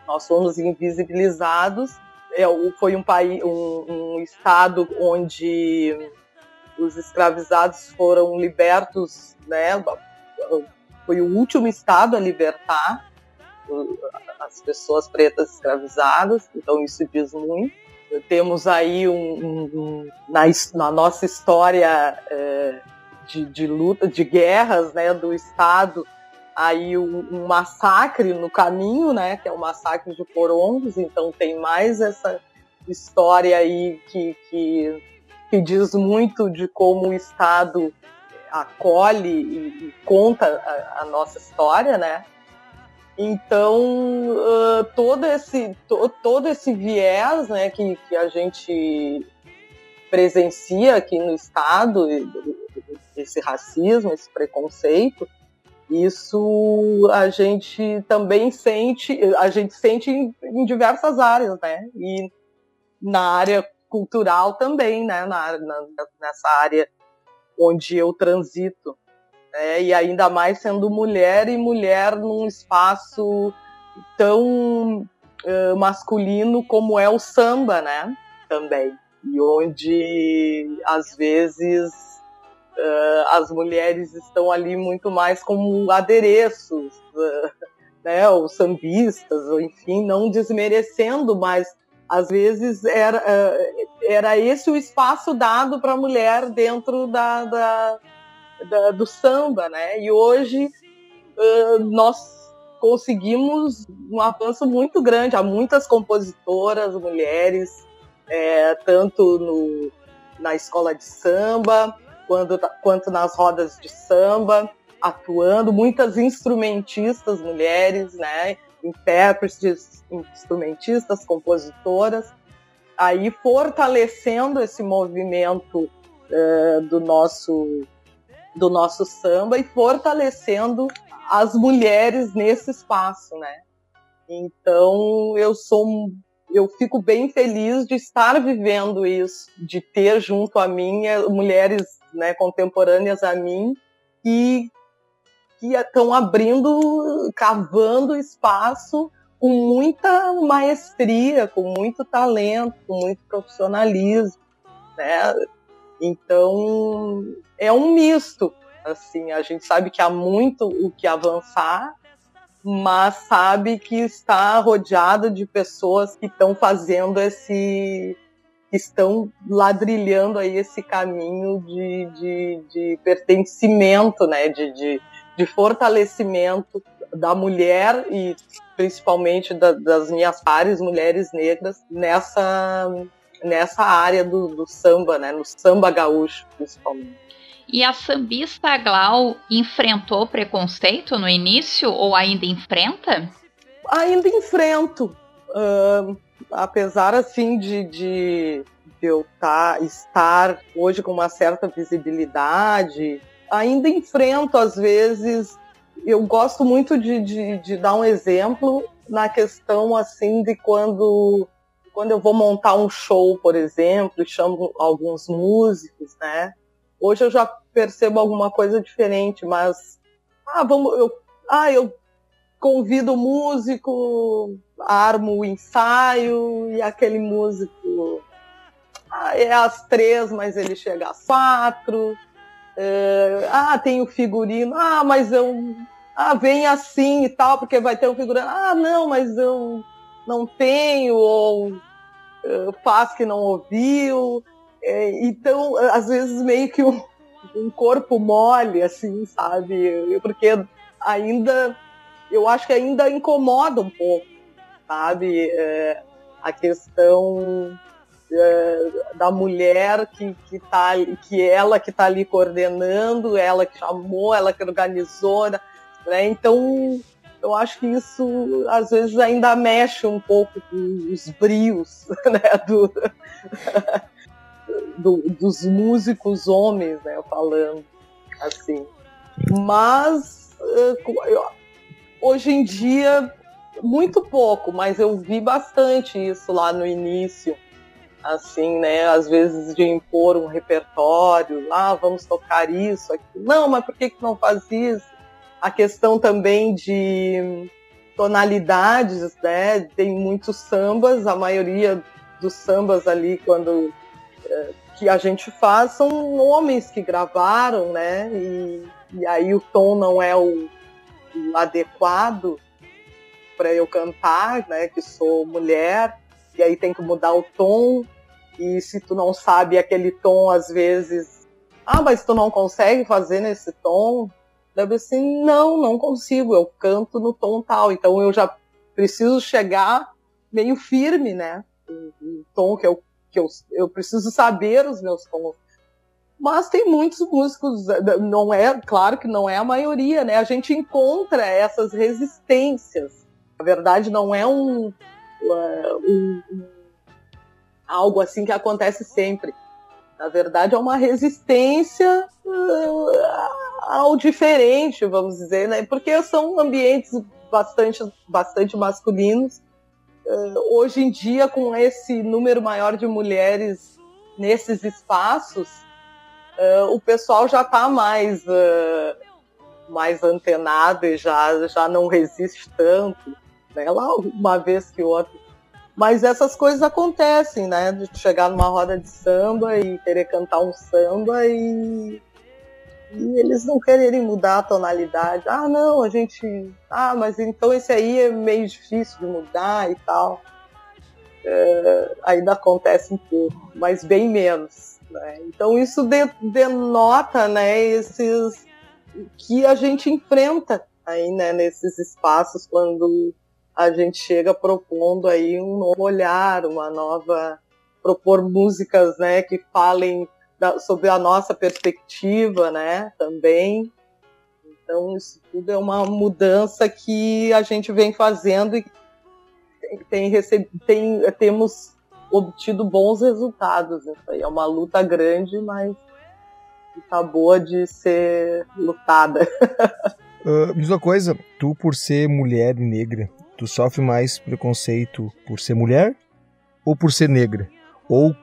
Nós somos invisibilizados é, foi um país, um, um estado onde os escravizados foram libertos, né? Foi o último estado a libertar as pessoas pretas escravizadas, então isso diz muito. Temos aí um, um, na, na, nossa história é, de, de, luta, de guerras, né, do estado aí um, um, massacre no caminho, né, que é o massacre de Porongos, então tem mais essa história aí que, que, que diz muito de como o Estado acolhe e, e conta a, a, nossa história, né? Então, uh, todo, esse, to, todo esse viés né, que, que a gente presencia aqui no Estado, esse racismo, esse preconceito, isso a gente também sente, a gente sente em, em diversas áreas, né? E na área cultural também, né? Na, na, nessa área onde eu transito. Né? E ainda mais sendo mulher e mulher num espaço tão uh, masculino como é o samba, né? Também. e onde às vezes uh, as mulheres estão ali muito mais como adereços, uh, né, os sambistas, ou enfim, não desmerecendo, mas às vezes era, era esse o espaço dado para a mulher dentro da, da, da, do samba, né? E hoje nós conseguimos um avanço muito grande. Há muitas compositoras mulheres, é, tanto no, na escola de samba, quando, quanto nas rodas de samba, atuando, muitas instrumentistas mulheres, né, intérpretes, instrumentistas, compositoras, aí fortalecendo esse movimento uh, do nosso do nosso samba e fortalecendo as mulheres nesse espaço, né? Então eu sou eu fico bem feliz de estar vivendo isso, de ter junto a mim eh, mulheres né, contemporâneas a mim e que estão abrindo, cavando espaço com muita maestria, com muito talento, com muito profissionalismo, né? Então é um misto, assim, a gente sabe que há muito o que avançar, mas sabe que está rodeado de pessoas que estão fazendo esse estão ladrilhando aí esse caminho de, de, de pertencimento, né, de, de, de, fortalecimento da mulher e principalmente da, das minhas pares mulheres negras nessa nessa área do, do samba, né, no samba gaúcho principalmente. E a sambista Glau enfrentou preconceito no início ou ainda enfrenta? Ainda enfrento. Uh, apesar assim de, de, de eu tá, estar hoje com uma certa visibilidade, ainda enfrento às vezes. Eu gosto muito de, de, de dar um exemplo na questão assim de quando quando eu vou montar um show, por exemplo, e chamo alguns músicos, né? Hoje eu já percebo alguma coisa diferente, mas ah, vamos, eu, ah, eu convido o músico, armo o ensaio e aquele músico ah, é às três, mas ele chega às quatro. É, ah, tem o figurino. Ah, mas eu. Ah, vem assim e tal, porque vai ter um figurino. Ah, não, mas eu não tenho, ou uh, faz que não ouviu. É, então, às vezes, meio que um, um corpo mole, assim, sabe? Porque ainda eu acho que ainda incomoda um pouco, sabe? É, a questão é, da mulher que, que, tá, que ela que está ali coordenando, ela que chamou, ela que organizou, né? Então, eu acho que isso às vezes ainda mexe um pouco com os brios <laughs> né? do, do, dos músicos homens, né? Falando assim. Mas eu, Hoje em dia, muito pouco, mas eu vi bastante isso lá no início. Assim, né? Às vezes de impor um repertório, ah, vamos tocar isso aqui. Não, mas por que, que não faz isso? A questão também de tonalidades, né? Tem muitos sambas, a maioria dos sambas ali, quando que a gente faz, são homens que gravaram, né? E, e aí o tom não é o, adequado para eu cantar, né? Que sou mulher, e aí tem que mudar o tom. E se tu não sabe aquele tom, às vezes, ah, mas tu não consegue fazer nesse tom? Deve assim, não, não consigo, eu canto no tom tal. Então eu já preciso chegar meio firme, né? O, o tom que eu, que eu, eu preciso saber os meus tons. Mas tem muitos músicos, não é, claro que não é a maioria, né? A gente encontra essas resistências. Na verdade, não é um, uh, um, um algo assim que acontece sempre. Na verdade, é uma resistência uh, ao diferente, vamos dizer, né? Porque são ambientes bastante, bastante masculinos. Uh, hoje em dia, com esse número maior de mulheres nesses espaços, uh, o pessoal já está mais, uh, mais antenado e já, já não resiste tanto. Né? Lá uma vez que outra Mas essas coisas acontecem, né? De chegar numa roda de samba e querer cantar um samba e, e eles não quererem mudar a tonalidade. Ah, não, a gente. Ah, mas então esse aí é meio difícil de mudar e tal. É, ainda acontece um pouco, mas bem menos. Né? Então isso de, denota né, esses que a gente enfrenta aí, né, nesses espaços quando a gente chega propondo aí um novo olhar, uma nova propor músicas, né, que falem da, sobre a nossa perspectiva, né, também. Então isso tudo é uma mudança que a gente vem fazendo e tem, tem, tem temos obtido bons resultados. É uma luta grande, mas está boa de ser lutada. <laughs> uh, uma coisa, tu por ser mulher e negra, tu sofre mais preconceito por ser mulher ou por ser negra? Ou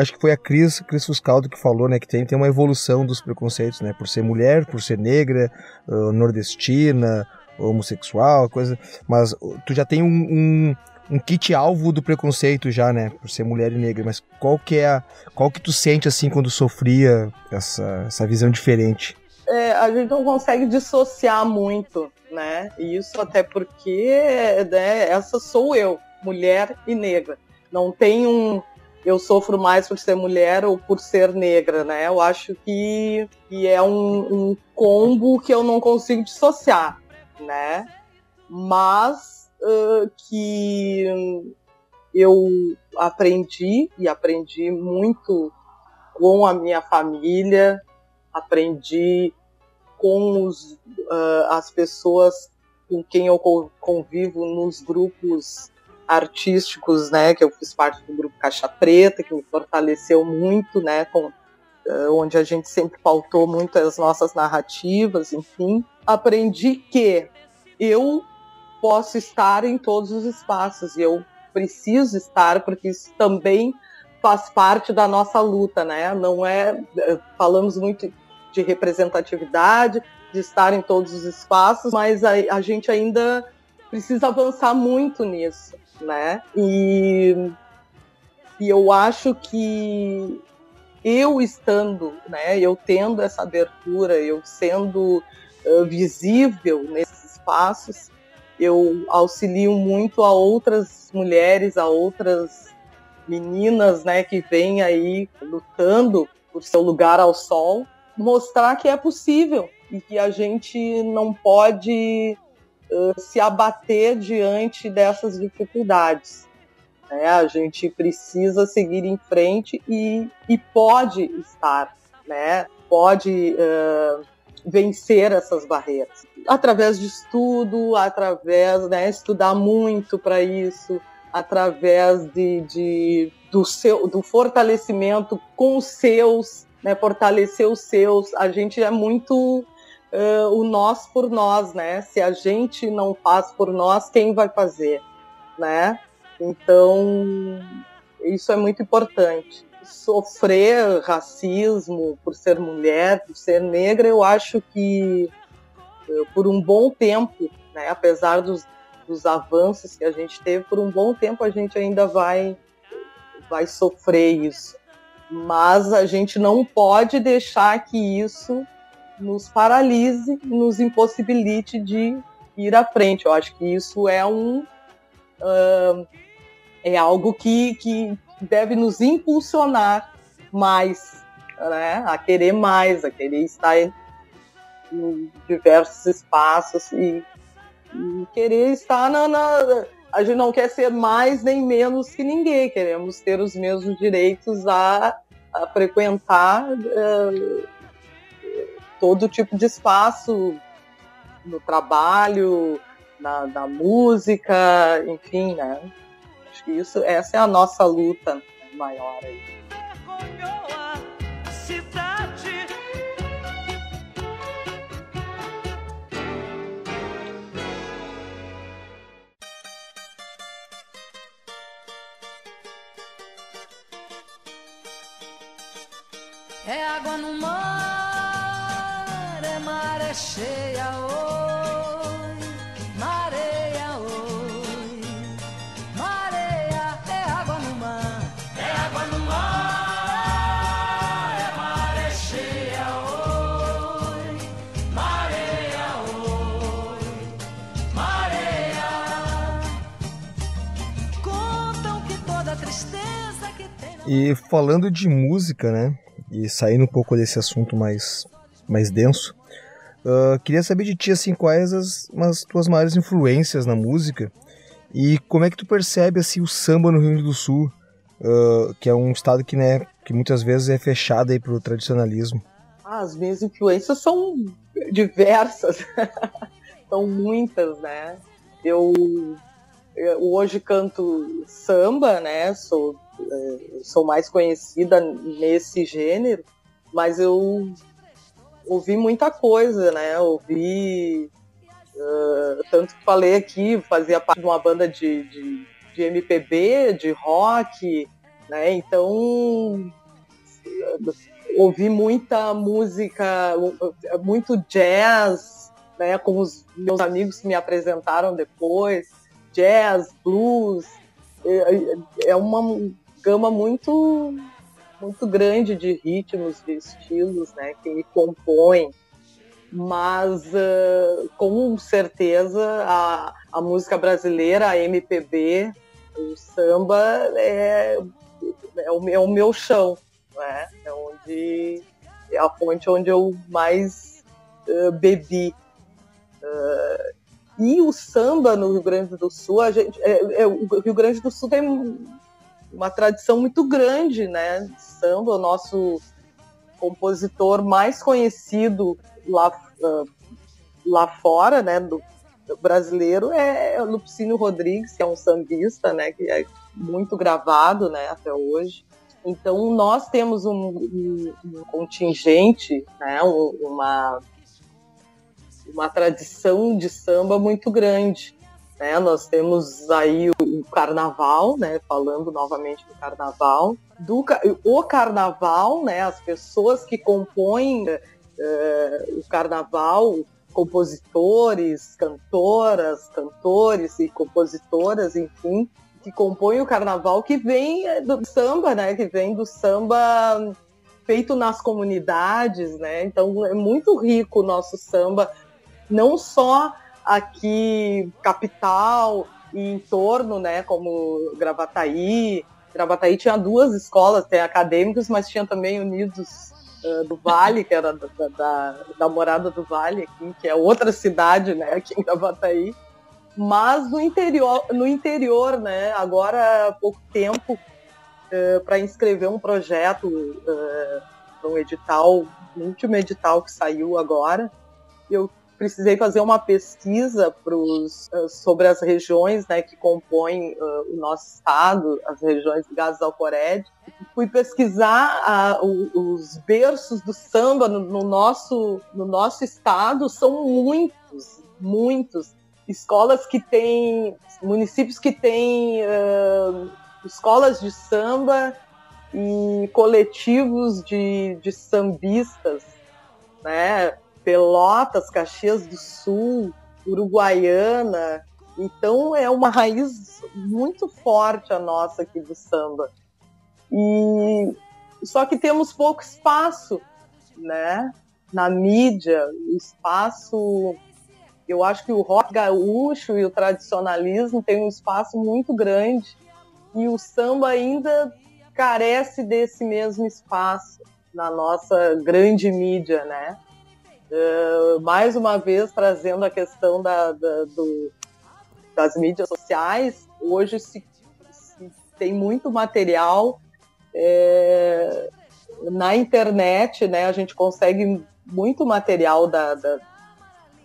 acho que foi a Cris, Cris Fuscaldo que falou, né, que tem, tem uma evolução dos preconceitos, né, por ser mulher, por ser negra, uh, nordestina, homossexual, coisa, mas tu já tem um, um, um kit alvo do preconceito já, né, por ser mulher e negra, mas qual que é a, qual que tu sente assim quando sofria essa, essa visão diferente? É, a gente não consegue dissociar muito, né? Isso até porque né, essa sou eu, mulher e negra. Não tem um eu sofro mais por ser mulher ou por ser negra, né? Eu acho que, que é um, um combo que eu não consigo dissociar, né? Mas uh, que eu aprendi e aprendi muito com a minha família, aprendi com os, uh, as pessoas com quem eu convivo nos grupos artísticos, né, que eu fiz parte do grupo Caixa Preta, que fortaleceu muito, né, com, uh, onde a gente sempre pautou muito as nossas narrativas, enfim. Aprendi que eu posso estar em todos os espaços e eu preciso estar porque isso também faz parte da nossa luta, né? Não é falamos muito de representatividade, de estar em todos os espaços, mas a, a gente ainda precisa avançar muito nisso, né? E, e eu acho que eu estando, né, eu tendo essa abertura, eu sendo uh, visível nesses espaços, eu auxilio muito a outras mulheres, a outras meninas, né, que vêm aí lutando por seu lugar ao sol, mostrar que é possível e que a gente não pode uh, se abater diante dessas dificuldades. Né? A gente precisa seguir em frente e, e pode estar, né? pode uh, vencer essas barreiras. Através de estudo, através, né, estudar muito para isso, através de, de, do, seu, do fortalecimento com os seus, né, fortalecer os seus. A gente é muito uh, o nós por nós, né? Se a gente não faz por nós, quem vai fazer, né? Então, isso é muito importante. Sofrer racismo por ser mulher, por ser negra, eu acho que uh, por um bom tempo, né, apesar dos, dos avanços que a gente teve, por um bom tempo a gente ainda vai, vai sofrer isso. Mas a gente não pode deixar que isso nos paralise, nos impossibilite de ir à frente. Eu acho que isso é um uh, é algo que, que deve nos impulsionar mais, né? A querer mais, a querer estar em, diversos espaços e, e querer estar na, na, a gente não quer ser mais nem menos que ninguém, queremos ter os mesmos direitos a, a frequentar uh, todo tipo de espaço no trabalho, na, na música, enfim, né? Acho que isso, essa é a nossa luta maior aí. É água no mar, é maré cheia, oi, E falando de música, né? E saindo um pouco desse assunto mais, mais denso, uh, queria saber de ti, assim, quais as, as tuas maiores influências na música e como é que tu percebe, assim, o samba no Rio Grande do Sul, uh, que é um estado que, né, que muitas vezes é fechado aí pro tradicionalismo. As minhas influências são diversas, <laughs> são muitas, né? Eu, eu hoje canto samba, né? Sou, sou mais conhecida nesse gênero, mas eu ouvi muita coisa, né? Ouvi uh, tanto que falei aqui, fazia parte de uma banda de, de, de MPB, de rock, né? Então ouvi muita música, muito jazz, né, com os meus amigos me apresentaram depois, jazz, blues, é, é uma gama muito muito grande de ritmos, de estilos, né, que me compõem, mas uh, com certeza a, a música brasileira, a MPB, o samba é, é, o, é o meu chão, né? É onde é a fonte onde eu mais uh, bebi. Uh, e o samba no Rio Grande do Sul, a gente, é, é, o Rio Grande do Sul tem uma tradição muito grande, né? Samba, o nosso compositor mais conhecido lá, uh, lá fora, né? Do, brasileiro é Lupicínio Rodrigues, que é um sambista, né? Que é muito gravado, né? Até hoje. Então, nós temos um, um, um contingente, né, uma, uma tradição de samba muito grande. Né? Nós temos aí carnaval, né, falando novamente do carnaval, do, o carnaval, né, as pessoas que compõem uh, o carnaval, compositores, cantoras, cantores e compositoras, enfim, que compõe o carnaval, que vem é, do samba, né? Que vem do samba feito nas comunidades, né? Então é muito rico o nosso samba, não só aqui capital e em torno, né? Como Gravataí. Gravataí tinha duas escolas, tem acadêmicos, mas tinha também Unidos uh, do Vale, que era da, da, da Morada do Vale aqui, que é outra cidade, né? Aqui em Gravataí mas no interior, no interior, né? Agora há pouco tempo uh, para inscrever um projeto uh, um edital, o último edital que saiu agora, eu precisei fazer uma pesquisa pros, uh, sobre as regiões né, que compõem uh, o nosso estado, as regiões ligadas ao Cored. Fui pesquisar uh, os berços do samba no, no, nosso, no nosso estado, são muitos, muitos escolas que têm, municípios que têm uh, escolas de samba e coletivos de, de sambistas, né? Pelotas, Caxias do Sul, Uruguaiana. Então é uma raiz muito forte a nossa aqui do samba. E só que temos pouco espaço, né? Na mídia, o espaço eu acho que o rock gaúcho e o tradicionalismo têm um espaço muito grande e o samba ainda carece desse mesmo espaço na nossa grande mídia, né? Uh, mais uma vez trazendo a questão da, da, do, das mídias sociais, hoje se, se tem muito material é, na internet, né? A gente consegue muito material da, da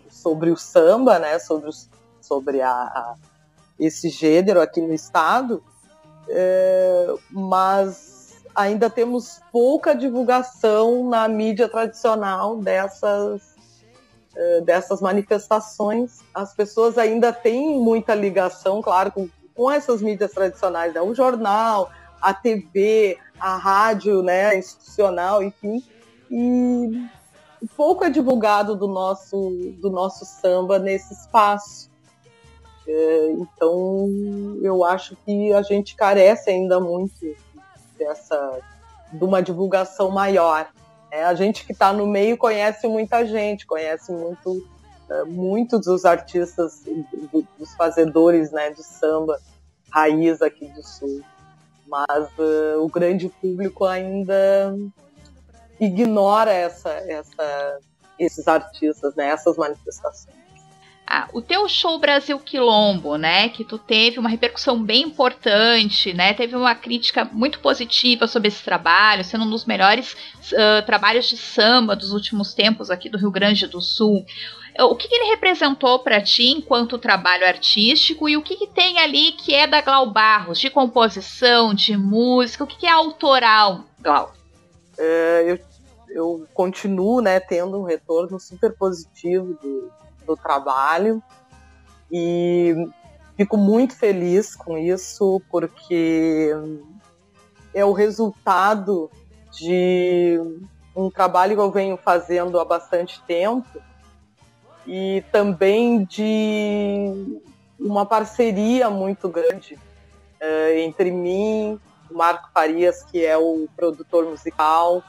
sobre o samba, né, sobre, os, sobre a, a, esse gênero aqui no estado, é, mas ainda temos pouca divulgação na mídia tradicional dessas, é, dessas manifestações. As pessoas ainda têm muita ligação, claro, com, com essas mídias tradicionais, né, o jornal, a TV, a rádio né, institucional, enfim, e pouco é divulgado do nosso, do nosso samba nesse espaço. É, então, eu acho que a gente carece ainda muito dessa, de uma divulgação maior. É, a gente que está no meio conhece muita gente, conhece muito, é, muitos dos artistas, do, dos fazedores né, de samba raiz aqui do Sul. mas uh, o grande público ainda ignora essa, essa, esses artistas, né, essas manifestações. O teu show Brasil Quilombo, né, que tu teve uma repercussão bem importante, né, teve uma crítica muito positiva sobre esse trabalho, sendo um dos melhores uh, trabalhos de samba dos últimos tempos aqui do Rio Grande do Sul. O que, que ele representou para ti enquanto trabalho artístico e o que, que, tem ali que é da Glau Barros, de composição, de música, o que, que é autoral, Glau? É, eu, eu continuo né, tendo um retorno super positivo do, do trabalho. E fico muito feliz com isso porque é o resultado de um trabalho que eu venho fazendo há bastante tempo e também de uma parceria muito grande uh, entre mim, o Marco Farias, que é o produtor musical,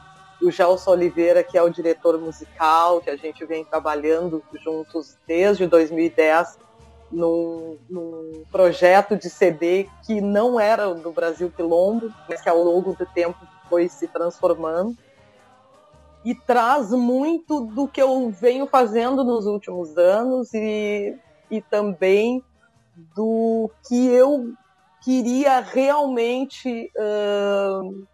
o Gelson Oliveira, que é o diretor musical, que a gente vem trabalhando juntos desde 2010 num, num projeto de CD que não era do Brasil Quilombo, mas que ao longo do tempo foi se transformando. E traz muito do que eu venho fazendo nos últimos anos e, e também do que eu queria realmente uh,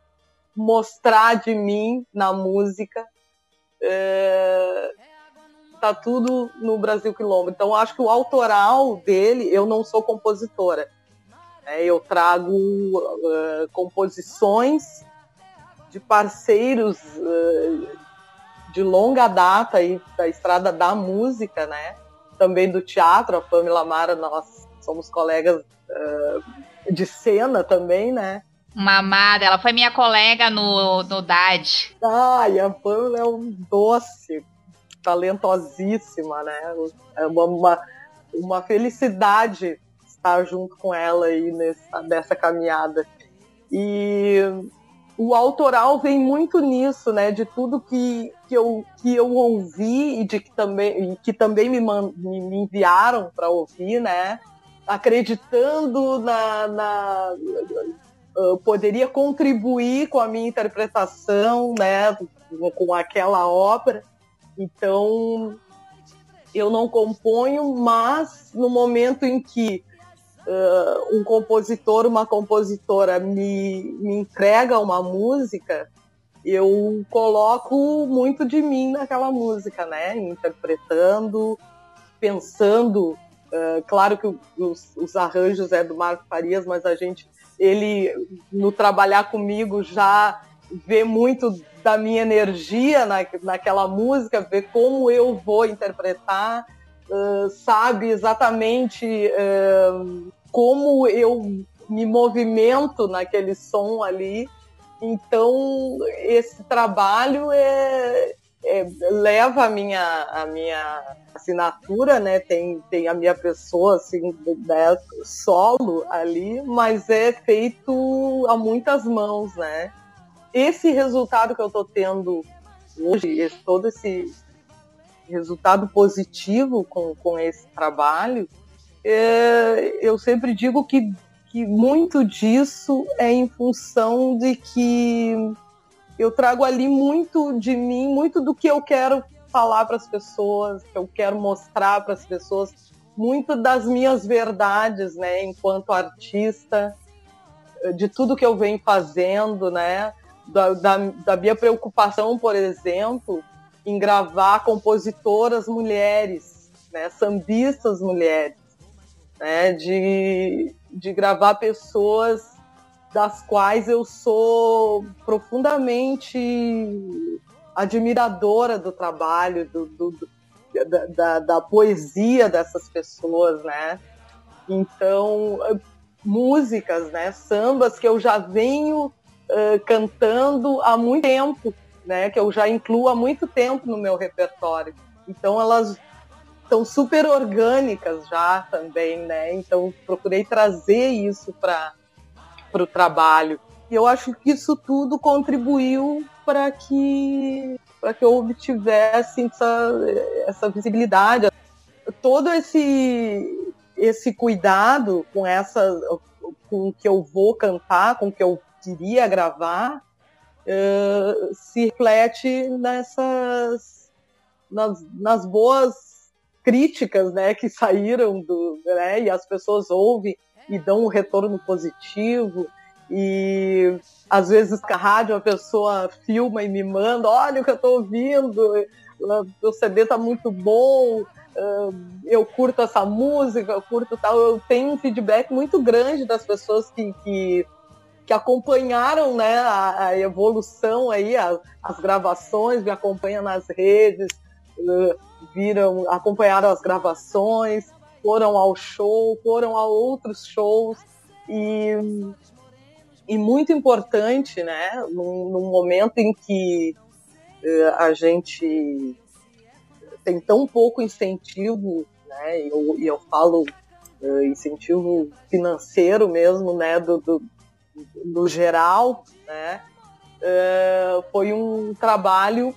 mostrar de mim na música. Uh, tá tudo no Brasil Quilombo. Então acho que o autoral dele, eu não sou compositora. Né? Eu trago uh, composições de parceiros uh, de longa data aí da estrada da música, né? Também do teatro, a Pamela Mara, nós somos colegas uh, de cena também, né? Uma amada, ela foi minha colega no, no DAD. Ai, a Pamela é um doce, talentosíssima, né? É uma, uma, uma felicidade estar junto com ela aí nessa, nessa caminhada. E o autoral vem muito nisso, né? De tudo que, que, eu, que eu ouvi e de que também, que também me, me, me enviaram para ouvir, né? Acreditando na, na poderia contribuir com a minha interpretação, né? Com aquela obra. Então eu não componho, mas no momento em que uh, um compositor, uma compositora me, me entrega uma música, eu coloco muito de mim naquela música, né? Interpretando, pensando. Uh, claro que os, os, arranjos é do Marco Farias, mas a gente, ele, no trabalhar comigo, já vê muito da minha energia na, naquela música, vê como eu vou interpretar, uh, sabe exatamente uh, como eu me movimento naquele som ali. Então, esse trabalho é, é, leva a minha, a minha assinatura, né? Tem, tem a minha pessoa assim, né? solo ali, mas é feito a muitas mãos, né? Esse resultado que eu estou tendo hoje, esse, todo esse resultado positivo com, com esse trabalho, é, eu sempre digo que, que muito disso é em função de que eu trago ali muito de mim, muito do que eu quero falar para as pessoas, que eu quero mostrar para as pessoas, muito das minhas verdades, né, enquanto artista, de tudo que eu venho fazendo, né, da, da, da minha preocupação, por exemplo, em gravar compositoras mulheres, né, sambistas mulheres né, de, de gravar pessoas das quais eu sou profundamente admiradora do trabalho, do, do, do da, da, da, poesia dessas pessoas, né? Então, músicas, né? Sambas que eu já venho uh, cantando há muito tempo, né? Que eu já incluo há muito tempo no meu repertório. Então, elas estão super orgânicas já também, né? Então procurei trazer isso para o trabalho. E eu acho que isso tudo contribuiu para que para que eu obtivesse essa, essa visibilidade, todo esse esse cuidado com essa com o que eu vou cantar, com o que eu queria gravar, uh, se reflete nessas nas, nas boas críticas, né, que saíram do, né, e as pessoas ouvem e dão um retorno positivo e às vezes a rádio a pessoa filma e me manda, olha o que eu estou ouvindo, o CD tá muito bom, eu curto essa música, eu curto tal. Eu tenho um feedback muito grande das pessoas que, que, que acompanharam né, a, a evolução aí, as, as, gravações, me acompanham nas redes, viram, acompanharam as gravações, foram ao show, foram a outros shows. E e muito importante, né, num, num momento em que uh, a gente tem tão pouco incentivo, né, e eu, eu falo uh, incentivo financeiro mesmo, né, do, do, do geral, né, uh, foi um trabalho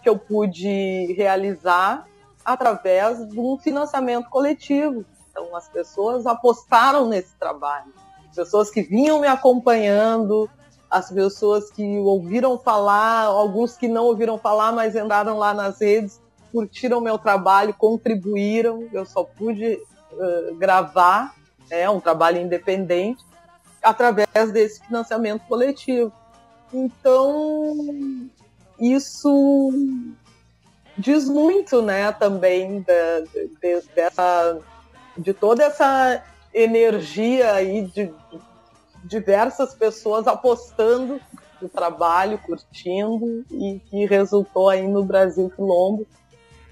que eu pude realizar através de um financiamento coletivo. Então, as pessoas apostaram nesse trabalho pessoas que vinham me acompanhando, as pessoas que ouviram falar, alguns que não ouviram falar, mas entraram lá nas redes, curtiram meu trabalho, contribuíram. Eu só pude uh, gravar, é né, um trabalho independente, através desse financiamento coletivo. Então, isso diz muito, né, também da, de, dessa, de toda essa energia aí de diversas pessoas apostando no trabalho, curtindo e que resultou aí no Brasil Quilombo.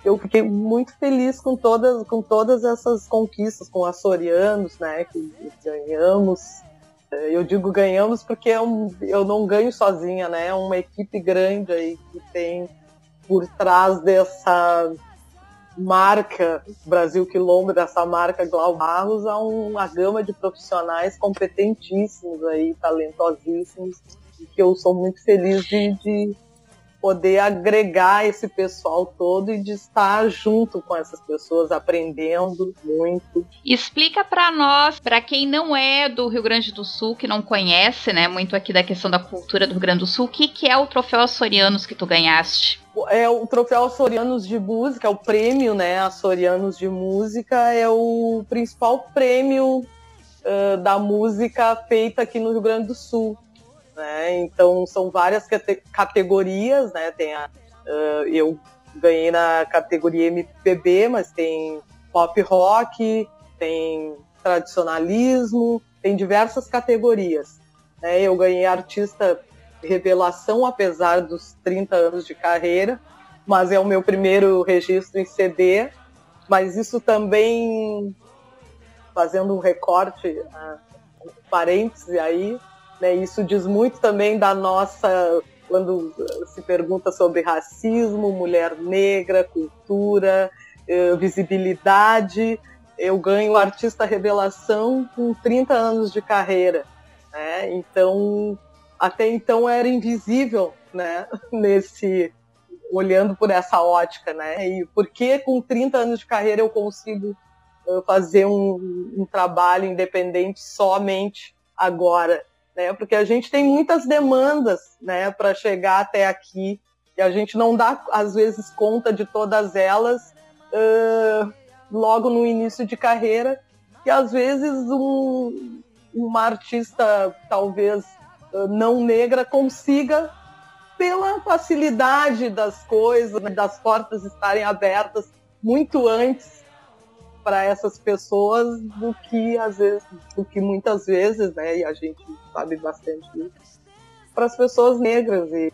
Eu fiquei muito feliz com todas, com todas essas conquistas, com açorianos, né, que ganhamos. Eu digo ganhamos porque eu, é eu não ganho sozinha, né, é uma equipe grande aí que tem por trás dessa marca Brasil Quilombo, dessa marca Glau Barros, a uma gama de profissionais competentíssimos aí, talentosíssimos, que eu sou muito feliz de, de poder agregar esse pessoal todo e de estar junto com essas pessoas, aprendendo muito. Explica para nós, para quem não é do Rio Grande do Sul, que não conhece, né, muito aqui da questão da cultura do Rio Grande do Sul, o que, que é o troféu Açorianos que tu ganhaste? É o troféu Açorianos de Música, é o prêmio, né, Açorianos de Música, é o principal prêmio uh, da música feita aqui no Rio Grande do Sul. Né? Então são várias cate categorias, né? Tem a, uh, eu ganhei na categoria MPB, mas tem pop rock, tem tradicionalismo, tem diversas categorias. Né? Eu ganhei artista revelação, apesar dos 30 anos de carreira, mas é o meu primeiro registro em CD. Mas isso também, fazendo um recorte, uh, um parêntese aí, né? Isso diz muito também da nossa, quando se pergunta sobre racismo, mulher negra, cultura, eh, visibilidade. Eu ganho artista revelação com 30 anos de carreira. Né? Então, até então era invisível, né? <laughs> Nesse olhando por essa ótica, né? E por que com 30 anos de carreira eu consigo eh, fazer um, um trabalho independente somente agora? né? Porque a gente tem muitas demandas, né, para chegar até aqui e a gente não dá às vezes conta de todas elas uh, logo no início de carreira e às vezes um, uma artista talvez não negra consiga pela facilidade das coisas, das portas estarem abertas muito antes para essas pessoas do que às vezes, do que muitas vezes, né? E a gente sabe bastante disso. Para as pessoas negras e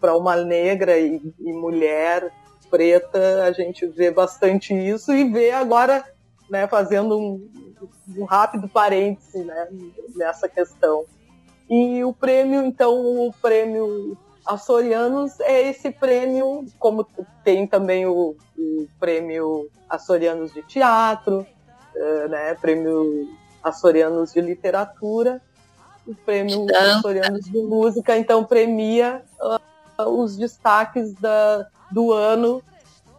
para uma negra e, e, mulher preta, a gente vê bastante isso e vê agora, né? Fazendo um, um rápido parêntese, né? Nessa questão. E o prêmio, então, o prêmio Açorianos é esse prêmio, como tem também o, o prêmio Açorianos de Teatro, uh, né, prêmio Açorianos de Literatura, o prêmio Açorianos de Música, então premia uh, os destaques da, do ano,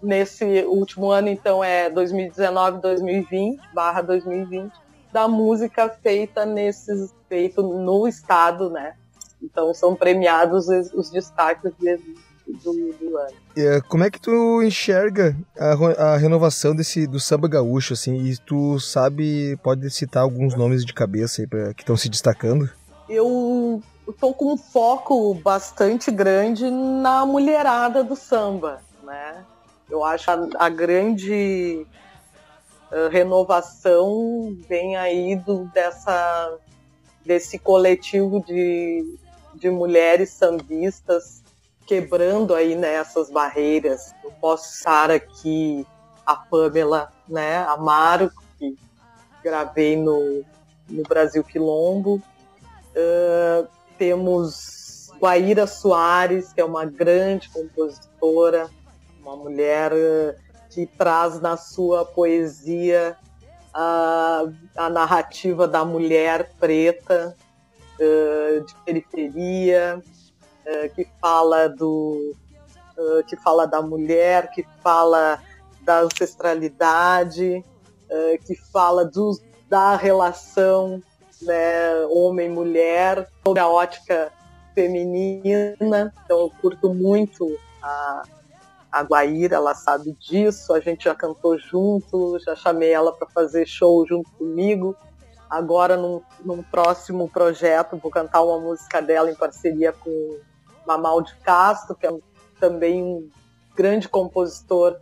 nesse último ano, então é 2019-2020, barra 2020, da música feita nesses feito no estado, né? Então são premiados os, destaques de, do, do ano. É, como é que tu enxerga a, a, renovação desse do samba gaúcho, assim? E tu sabe, pode citar alguns nomes de cabeça aí pra, que estão se destacando? Eu tô com um foco bastante grande na mulherada do samba, né? Eu acho a, a grande uh, renovação vem aí do, dessa desse coletivo de, de mulheres sambistas quebrando aí né, essas barreiras. Eu posso estar aqui a Pamela né, Amaro, que gravei no, no Brasil Quilombo. Uh, temos Guaíra Soares, que é uma grande compositora, uma mulher uh, que traz na sua poesia a, a narrativa da mulher preta, uh, de periferia, uh, que fala do uh, que fala da mulher, que fala da ancestralidade, que fala do, da relação né, homem-mulher, sobre a ótica feminina. Então eu curto muito a, a Guaíra, ela sabe disso, a gente já cantou junto, já chamei ela para fazer show junto comigo. Agora, num, num, próximo projeto, vou cantar uma música dela em parceria com Mamal de Castro, que é também um grande compositor,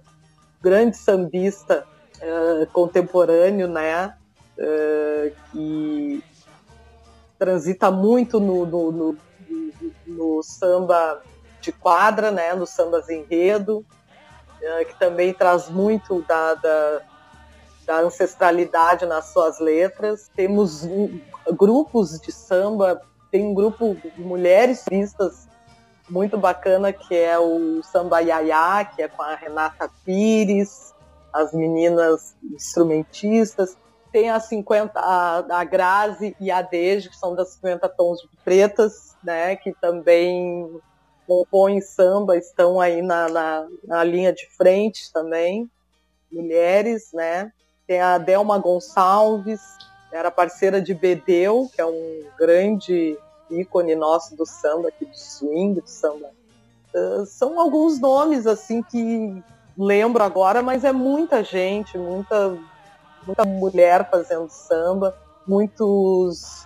grande sambista uh, contemporâneo, né? Uh, que transita muito no, no, no, no samba de quadra, né, no sambas enredo, uh, que também traz muito da, da, da, ancestralidade nas suas letras. Temos grupos de samba, tem um grupo de mulheres vistas muito bacana que é o Samba Yaya, que é com a Renata Pires, as meninas instrumentistas. Tem a 50, a, a Grazi e a Deje, que são das 50 tons de pretas, né, que também compõem samba estão aí na, na, na, linha de frente também, mulheres, né? Tem a Delma Gonçalves, era parceira de Bedeu, que é um grande ícone nosso do samba, aqui do swing, do samba. Uh, são alguns nomes, assim, que lembro agora, mas é muita gente, muita, muita mulher fazendo samba, muitos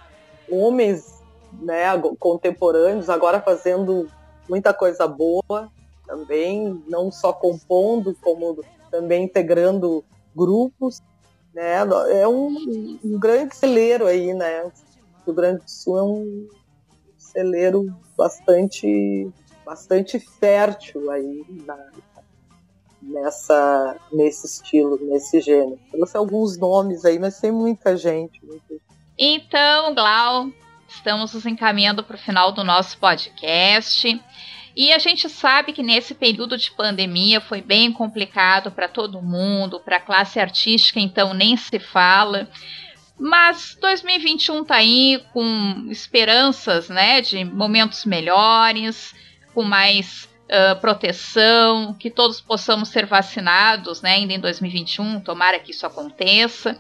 homens né, contemporâneos agora fazendo muita coisa boa também, não só compondo, como também integrando grupos. Né? É um, um grande celeiro aí, né? O Rio Grande do Sul é um celeiro bastante, bastante fértil aí na, nessa, nesse estilo, nesse gênero. Eu sei alguns nomes aí, mas tem muita gente. Muita gente. Então, Glau, estamos nos encaminhando para o final do nosso podcast. E a gente sabe que nesse período de pandemia foi bem complicado para todo mundo, para a classe artística, então nem se fala. Mas 2021 tá aí com esperanças, né, de momentos melhores, com mais uh, proteção, que todos possamos ser vacinados, né, ainda em 2021. Tomara que isso aconteça.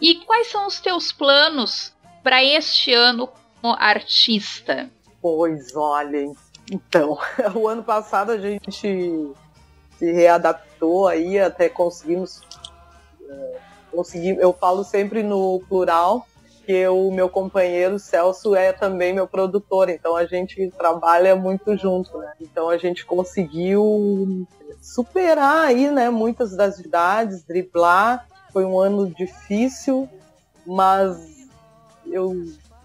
E quais são os teus planos para este ano como artista? Pois olhem, então, <laughs> o ano passado a gente se readaptou aí, até conseguimos. Uh, conseguir, eu falo sempre no plural, que o meu companheiro Celso é também meu produtor, então a gente trabalha muito junto, né? Então a gente conseguiu superar aí, né, muitas das idades, driblar. Foi um ano difícil, mas eu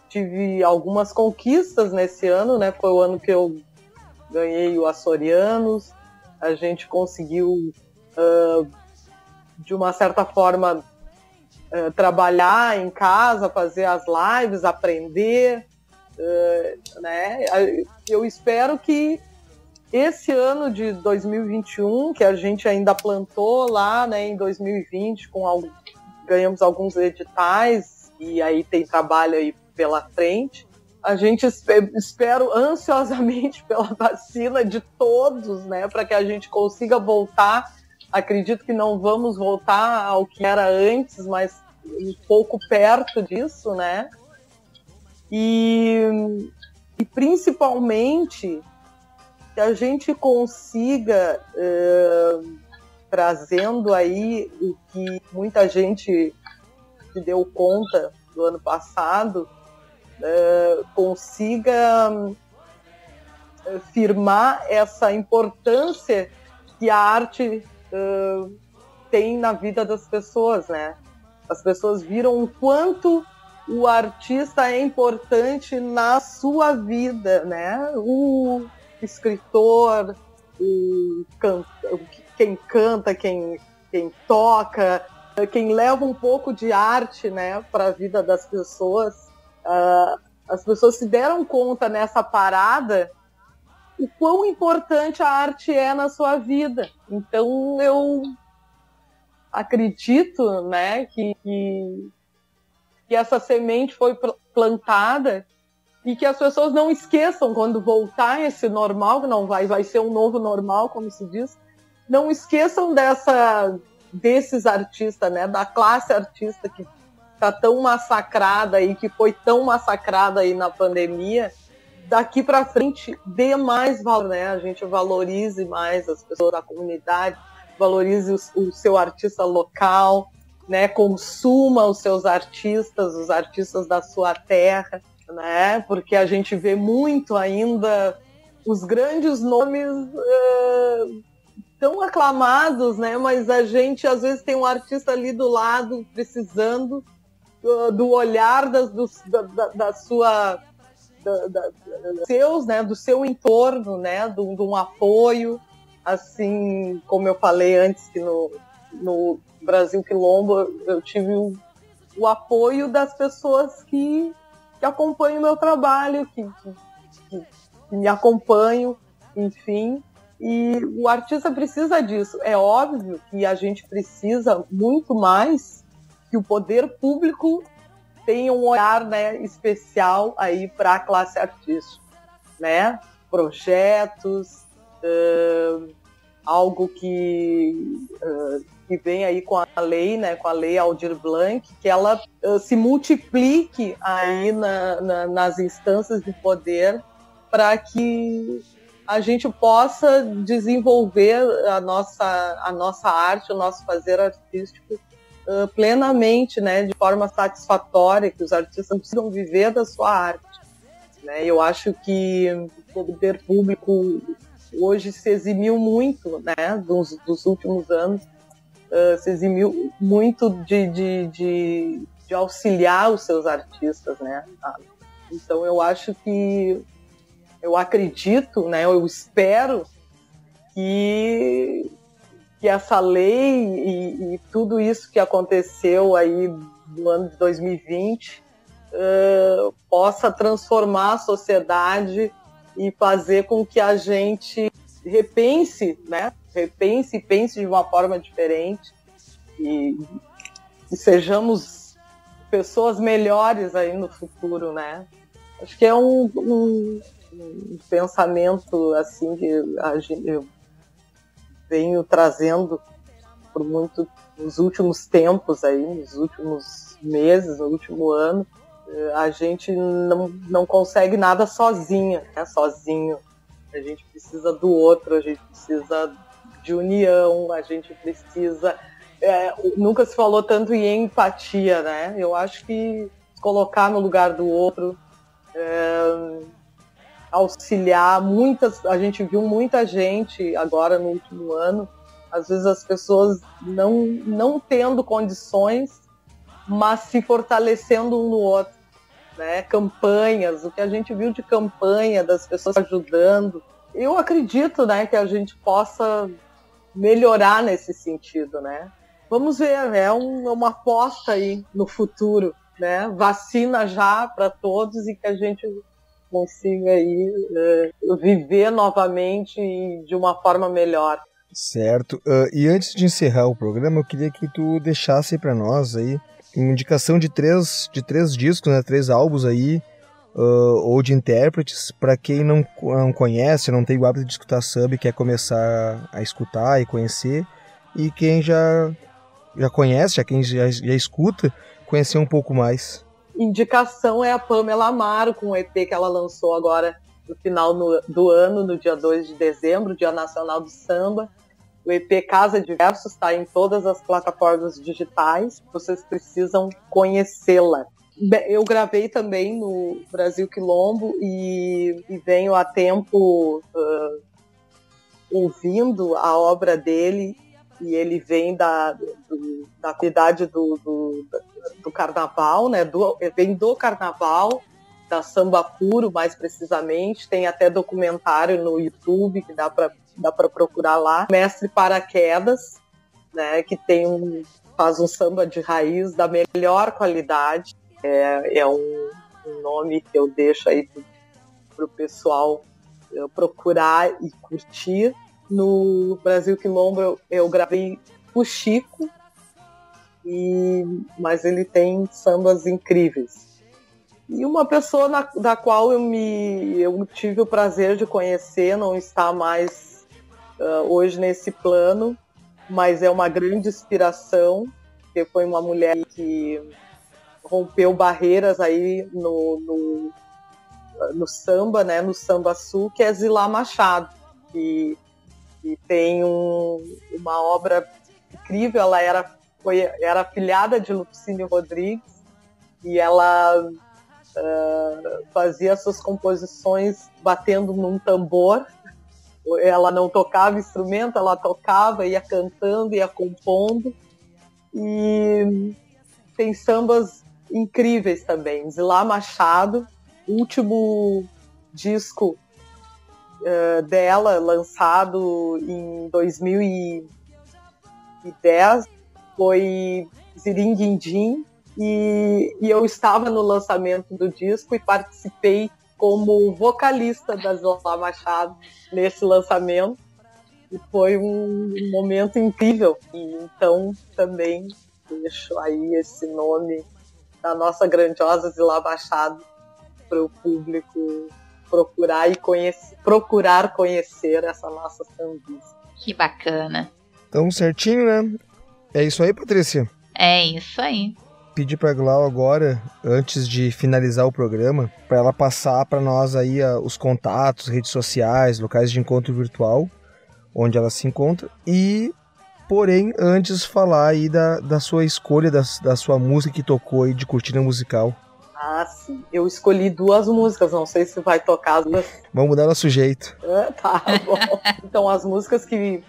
tive algumas conquistas nesse ano, né? Foi o ano que eu ganhei o Açorianos, a gente conseguiu, uh, de uma certa forma, uh, trabalhar em casa, fazer as lives, aprender. Uh, né? Eu espero que esse ano de 2021, que a gente ainda plantou lá né, em 2020, com algum, ganhamos alguns editais e aí tem trabalho aí pela frente a gente espero ansiosamente <laughs> pela vacina de todos, né, para que a gente consiga voltar. Acredito que não vamos voltar ao que era antes, mas um pouco perto disso, né? E, e principalmente que a gente consiga eh, trazendo aí o que muita gente se deu conta do ano passado, eh, consiga eh, firmar essa importância que a arte tem na vida das pessoas, né? As pessoas viram o quanto o artista é importante na sua vida, né? O escritor, o can... quem canta, quem, quem toca, quem leva um pouco de arte, né, para a vida das pessoas. Uh, as pessoas se deram conta nessa parada o quão importante a arte é na sua vida. Então eu acredito, né, que, que, que essa semente foi plantada e que as pessoas não esqueçam quando voltar esse normal, que não vai, vai ser um novo normal, como se diz, não esqueçam dessa desses artistas, né, da classe artista que está tão massacrada e que foi tão massacrada aí na pandemia, daqui para frente dê mais valor, né? A gente valorize mais as pessoas da comunidade, valorize o, o seu artista local, né? Consuma os seus artistas, os artistas da sua terra, né? Porque a gente vê muito ainda os grandes nomes é, tão aclamados, né? Mas a gente às vezes tem um artista ali do lado precisando do, do olhar das, do, da, da, sua da, da, seus, né, do seu entorno, né, de um apoio, assim como eu falei antes que no, no Brasil Quilombo eu tive o, o apoio das pessoas que, que acompanham o meu trabalho, que, que, que me acompanham, enfim. E o artista precisa disso. É óbvio que a gente precisa muito mais que o poder público tenha um olhar né, especial aí para a classe artística, né? Projetos, uh, algo que, uh, que vem aí com a lei, né, com a lei Aldir Blanc, que ela uh, se multiplique aí na, na, nas instâncias de poder para que a gente possa desenvolver a nossa, a nossa arte, o nosso fazer artístico uh, plenamente, né, de forma satisfatória, que os artistas precisam viver da sua arte. Né? Eu acho que o poder público hoje se eximiu muito, né, dos, dos últimos anos, uh, se eximiu muito de, de, de, de, auxiliar os seus artistas, né. Então eu acho que, eu acredito, né, eu espero que, que essa lei e, e tudo isso que aconteceu aí no ano de 2020 uh, possa transformar a sociedade e fazer com que a gente repense, né? Repense e pense de uma forma diferente e, e sejamos pessoas melhores aí no futuro, né? Acho que é um, um, um pensamento assim que gente, eu venho trazendo por muito nos últimos tempos aí, nos últimos meses, no último ano, a gente não, não consegue nada sozinha, né? sozinho. A gente precisa do outro, a gente precisa de união, a gente precisa. É, nunca se falou tanto em empatia, né? Eu acho que colocar no lugar do outro, é, auxiliar muitas. A gente viu muita gente agora no último ano, às vezes as pessoas não, não tendo condições, mas se fortalecendo um no outro né? Campanhas, o que a gente viu de campanha das pessoas ajudando. Eu acredito, né, que a gente possa melhorar nesse sentido, né? Vamos ver, é um, uma aposta aí no futuro, né? Vacina já para todos e que a gente consiga aí é, viver novamente de uma forma melhor. Certo. Uh, e antes de encerrar o programa, eu queria que tu deixasse para nós aí indicação de três, de três discos, né, três álbuns aí, uh, ou de intérpretes, para quem não, não conhece, não tem o hábito de escutar sub, quer começar a escutar e conhecer, e quem já, já conhece, já quem já, já escuta, conhecer um pouco mais. Indicação é a Pamela Amaro, com o EP que ela lançou agora no final no, do ano, no dia 2 de dezembro, Dia Nacional do Samba. O EP Casa de Versos está em todas as plataformas digitais. Vocês precisam conhecê-la. Eu gravei também no Brasil Quilombo e, e venho há tempo uh, ouvindo a obra dele e ele vem da, do, da qualidade do, do, do, carnaval, né? Do, vem do carnaval, da samba puro, mais precisamente. Tem até documentário no YouTube que dá para dá para procurar lá. Mestre Paraquedas, né? Que tem um faz um samba de raiz da melhor qualidade. É, é um, um nome que eu deixo aí para o pessoal eh, procurar e curtir no Brasil Quilombo eu, gravei o Chico, e, mas ele tem sambas incríveis. E uma pessoa na, da qual eu me eu tive o prazer de conhecer, não está mais uh, hoje nesse plano, mas é uma grande inspiração, porque foi uma mulher que rompeu barreiras aí no, no, no samba, né, no samba sul, que é Zilá Machado, que tem um, uma obra incrível. Ela era, foi, era filhada de Lupicínio Rodrigues e ela uh, fazia suas composições batendo num tambor. Ela não tocava instrumento, ela tocava, ia cantando, ia compondo. E tem sambas incríveis também. Zilá Machado, último disco uh, dela, lançado em 2010, foi Ziringuindim, e, e eu estava no lançamento do disco e participei como vocalista da Zola Machado nesse lançamento. E foi um momento incrível. E então também deixo aí esse nome da nossa grandiosa Zila Machado para o público procurar e conhecer, procurar conhecer essa nossa sambista. Que bacana. Então, certinho, né? É isso aí, Patrícia? É isso aí. Pedir para Glau agora, antes de finalizar o programa, para ela passar para nós aí a, os contatos, redes sociais, locais de encontro virtual, onde ela se encontra. E, porém, antes falar aí da, da sua escolha, da, da sua música que tocou aí de cortina musical. Ah, sim. Eu escolhi duas músicas, não sei se vai tocar as duas. Vamos mudar nosso jeito. Ah, tá bom. então, as músicas que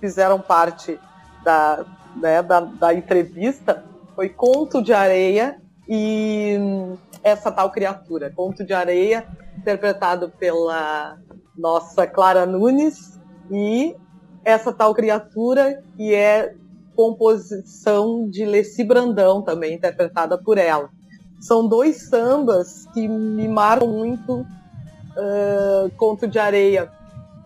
fizeram parte da, né, da, da entrevista foi Conto de Areia e Essa Tal Criatura. Conto de Areia, interpretado pela nossa Clara Nunes, e Essa Tal Criatura, que é composição de Leci Brandão, também interpretada por ela são dois sambas que me marcam muito uh, Conto de Areia.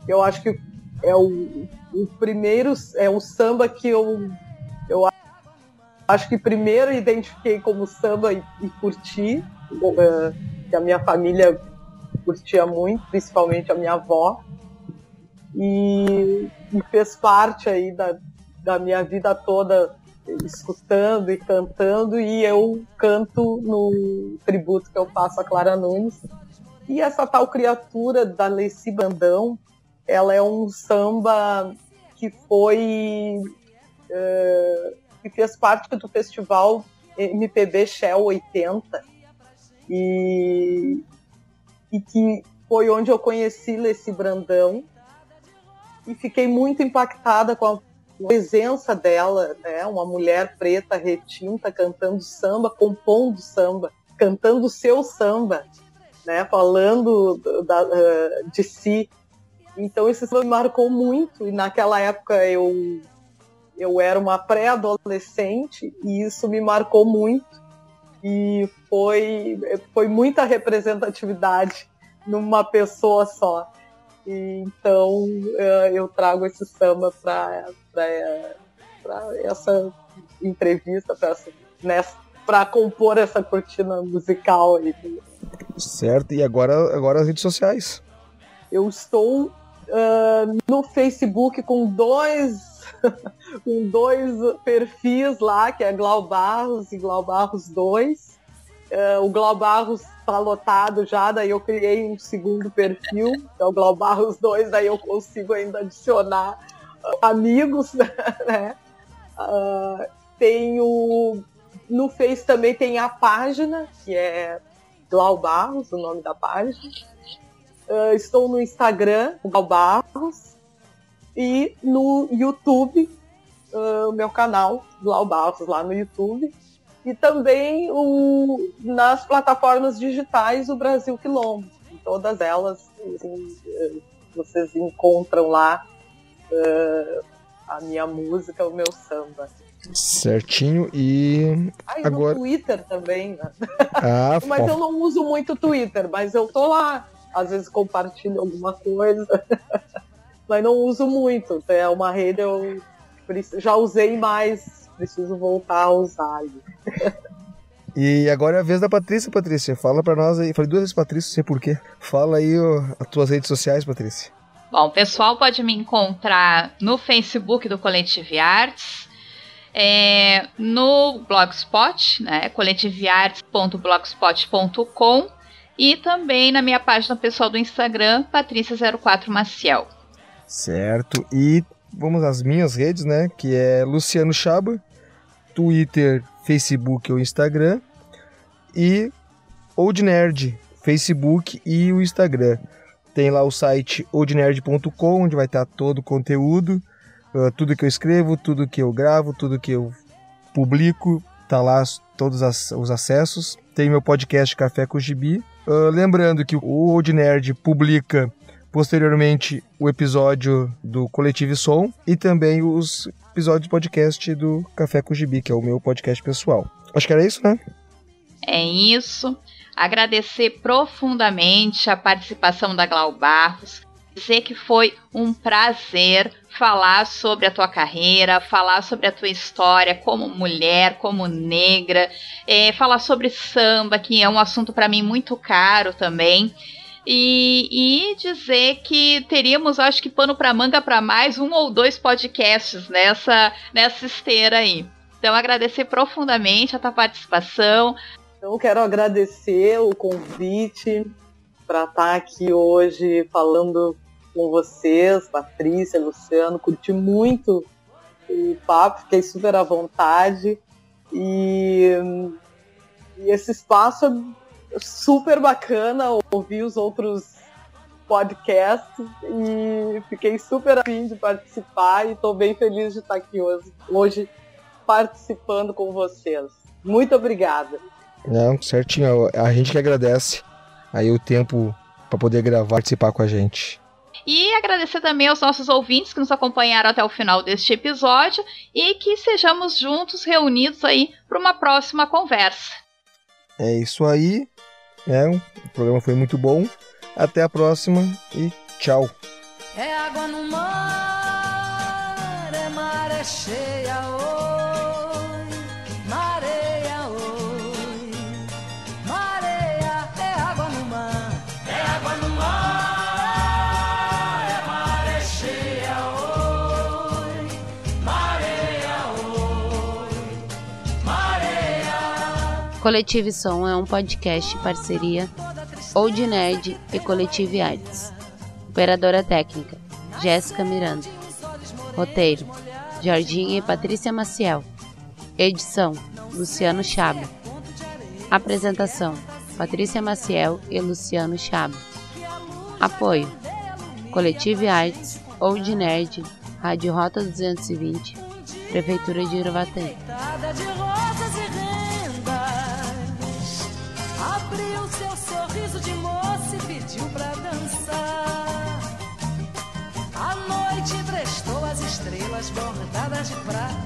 Eu acho que é o, o primeiro, é o samba que eu, eu acho que primeiro identifiquei como samba e, e curti, uh, que a minha família curtia muito, principalmente a minha avó, e, e fez parte aí da, da minha vida toda escutando e cantando, e eu canto no tributo que eu faço a Clara Nunes. E essa tal criatura da Leci Bandão, ela é um samba que foi. Uh, que fez parte do festival MPB Shell 80 e, e que foi onde eu conheci Leci Brandão e fiquei muito impactada com a presença dela, né, uma mulher preta retinta cantando samba, compondo samba, cantando seu samba, né, falando da, uh, de si. Então isso me marcou muito e naquela época eu eu era uma pré-adolescente e isso me marcou muito e foi foi muita representatividade numa pessoa só. Então eu trago esse samba para essa entrevista, para compor essa cortina musical. Aí. Certo, e agora, agora as redes sociais? Eu estou uh, no Facebook com dois <laughs> com dois perfis lá, que é Glau Barros e Glau Barros 2. Uh, o Glau Barros tá lotado já, daí eu criei um segundo perfil, que é o Glau Barros 2, daí eu consigo ainda adicionar amigos, <laughs> né? Uh, tenho no Face também tem a página, que é Glau Barros, o nome da página. Uh, estou no Instagram, Glau Barros, e no YouTube, uh, o meu canal, Glau Barros, lá no YouTube. E também o, nas plataformas digitais o Brasil Quilombo. Em todas elas assim, vocês encontram lá uh, a minha música, o meu samba. Certinho e Ah, e agora no Twitter também, né? ah, <laughs> Mas eu não uso muito Twitter, mas eu tô lá. Às vezes compartilho alguma coisa. <laughs> mas não uso muito. É uma rede eu já usei mais. Preciso voltar a usar. <laughs> e agora é a vez da Patrícia, Patrícia. Fala pra nós aí. Falei duas vezes Patrícia, não sei porquê. Fala aí ó, as tuas redes sociais, Patrícia. Bom, o pessoal pode me encontrar no Facebook do Coletive Arts, é, no Blogspot, né, coletivearts.blogspot.com e também na minha página pessoal do Instagram, Patrícia04 Maciel. Certo. E vamos às minhas redes, né? Que é Luciano Chaba, Twitter, Facebook ou Instagram. E Old Nerd, Facebook e o Instagram. Tem lá o site oldnerd.com, onde vai estar todo o conteúdo, ah, tudo que eu escrevo, tudo que eu gravo, tudo que eu publico, tá lá todos as- os acessos. Tem meu podcast Café com Gibi. Ah, lembrando que o Old Nerd publica posteriormente o episódio do Coletivo Som e também os episódios do podcast do Café com Gibi, que é o meu podcast pessoal. Acho que era isso, né? É isso. Agradecer profundamente a participação da Glau Barros. Dizer que foi um prazer falar sobre a tua carreira, falar sobre a tua história como mulher, como negra, é, falar sobre samba, que é um assunto para mim muito caro também. E, e dizer que teríamos, acho que, pano para manga para mais um ou dois podcasts nessa, nessa esteira aí. Então, agradecer profundamente a tua participação, Então, quero agradecer o convite para estar aqui hoje falando com vocês, Patrícia, Luciano. Curti muito o papo, fiquei super à vontade. E, e esse espaço é super bacana. Ouvi os outros podcasts e fiquei super afim de participar e estou bem feliz de estar aqui hoje, hoje participando com vocês. Muito obrigada. Não, certinho. A gente que agradece aí o tempo para poder gravar, participar com a gente. E agradecer também aos nossos ouvintes que nos acompanharam até o final deste episódio e que sejamos juntos reunidos aí para uma próxima conversa. É isso aí. né? o programa foi muito bom. Até a próxima e tchau. É água no mar, é maré cheia, oi, Coletive Som é um podcast parceria Old Nerd e Coletive Arts. Operadora técnica Jéssica Miranda. Roteiro Jorginha e Patrícia Maciel. Edição Luciano Chaba. Apresentação Patrícia Maciel e Luciano Chaba. Apoio Coletive Arts, Old Nerd, Rádio Rota 220, Prefeitura de Uruvatã. De prata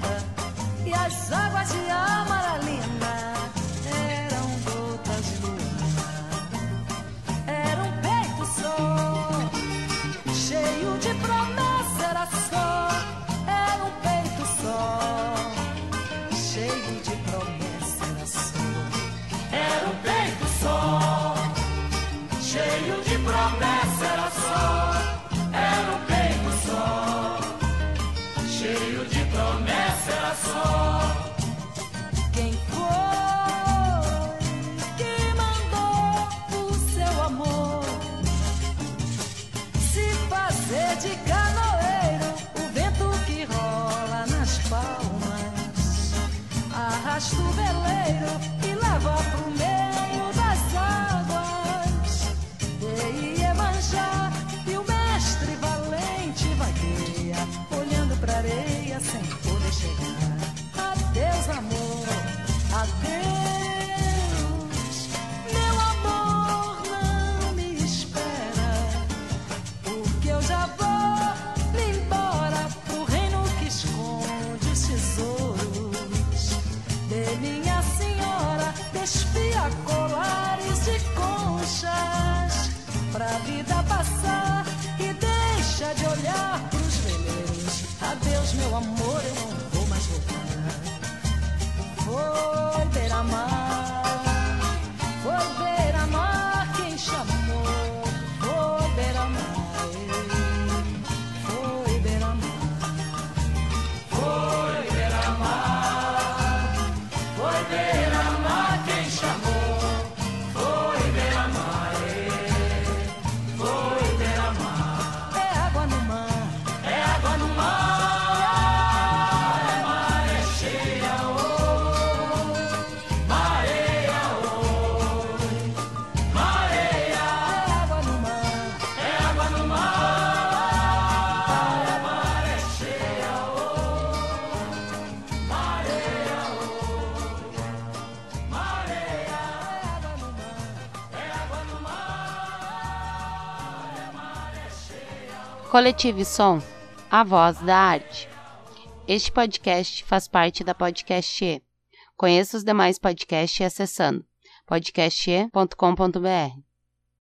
Coletive Som, a voz da arte. Este podcast faz parte da Podcast E. Conheça os demais podcasts acessando podcast.com.br.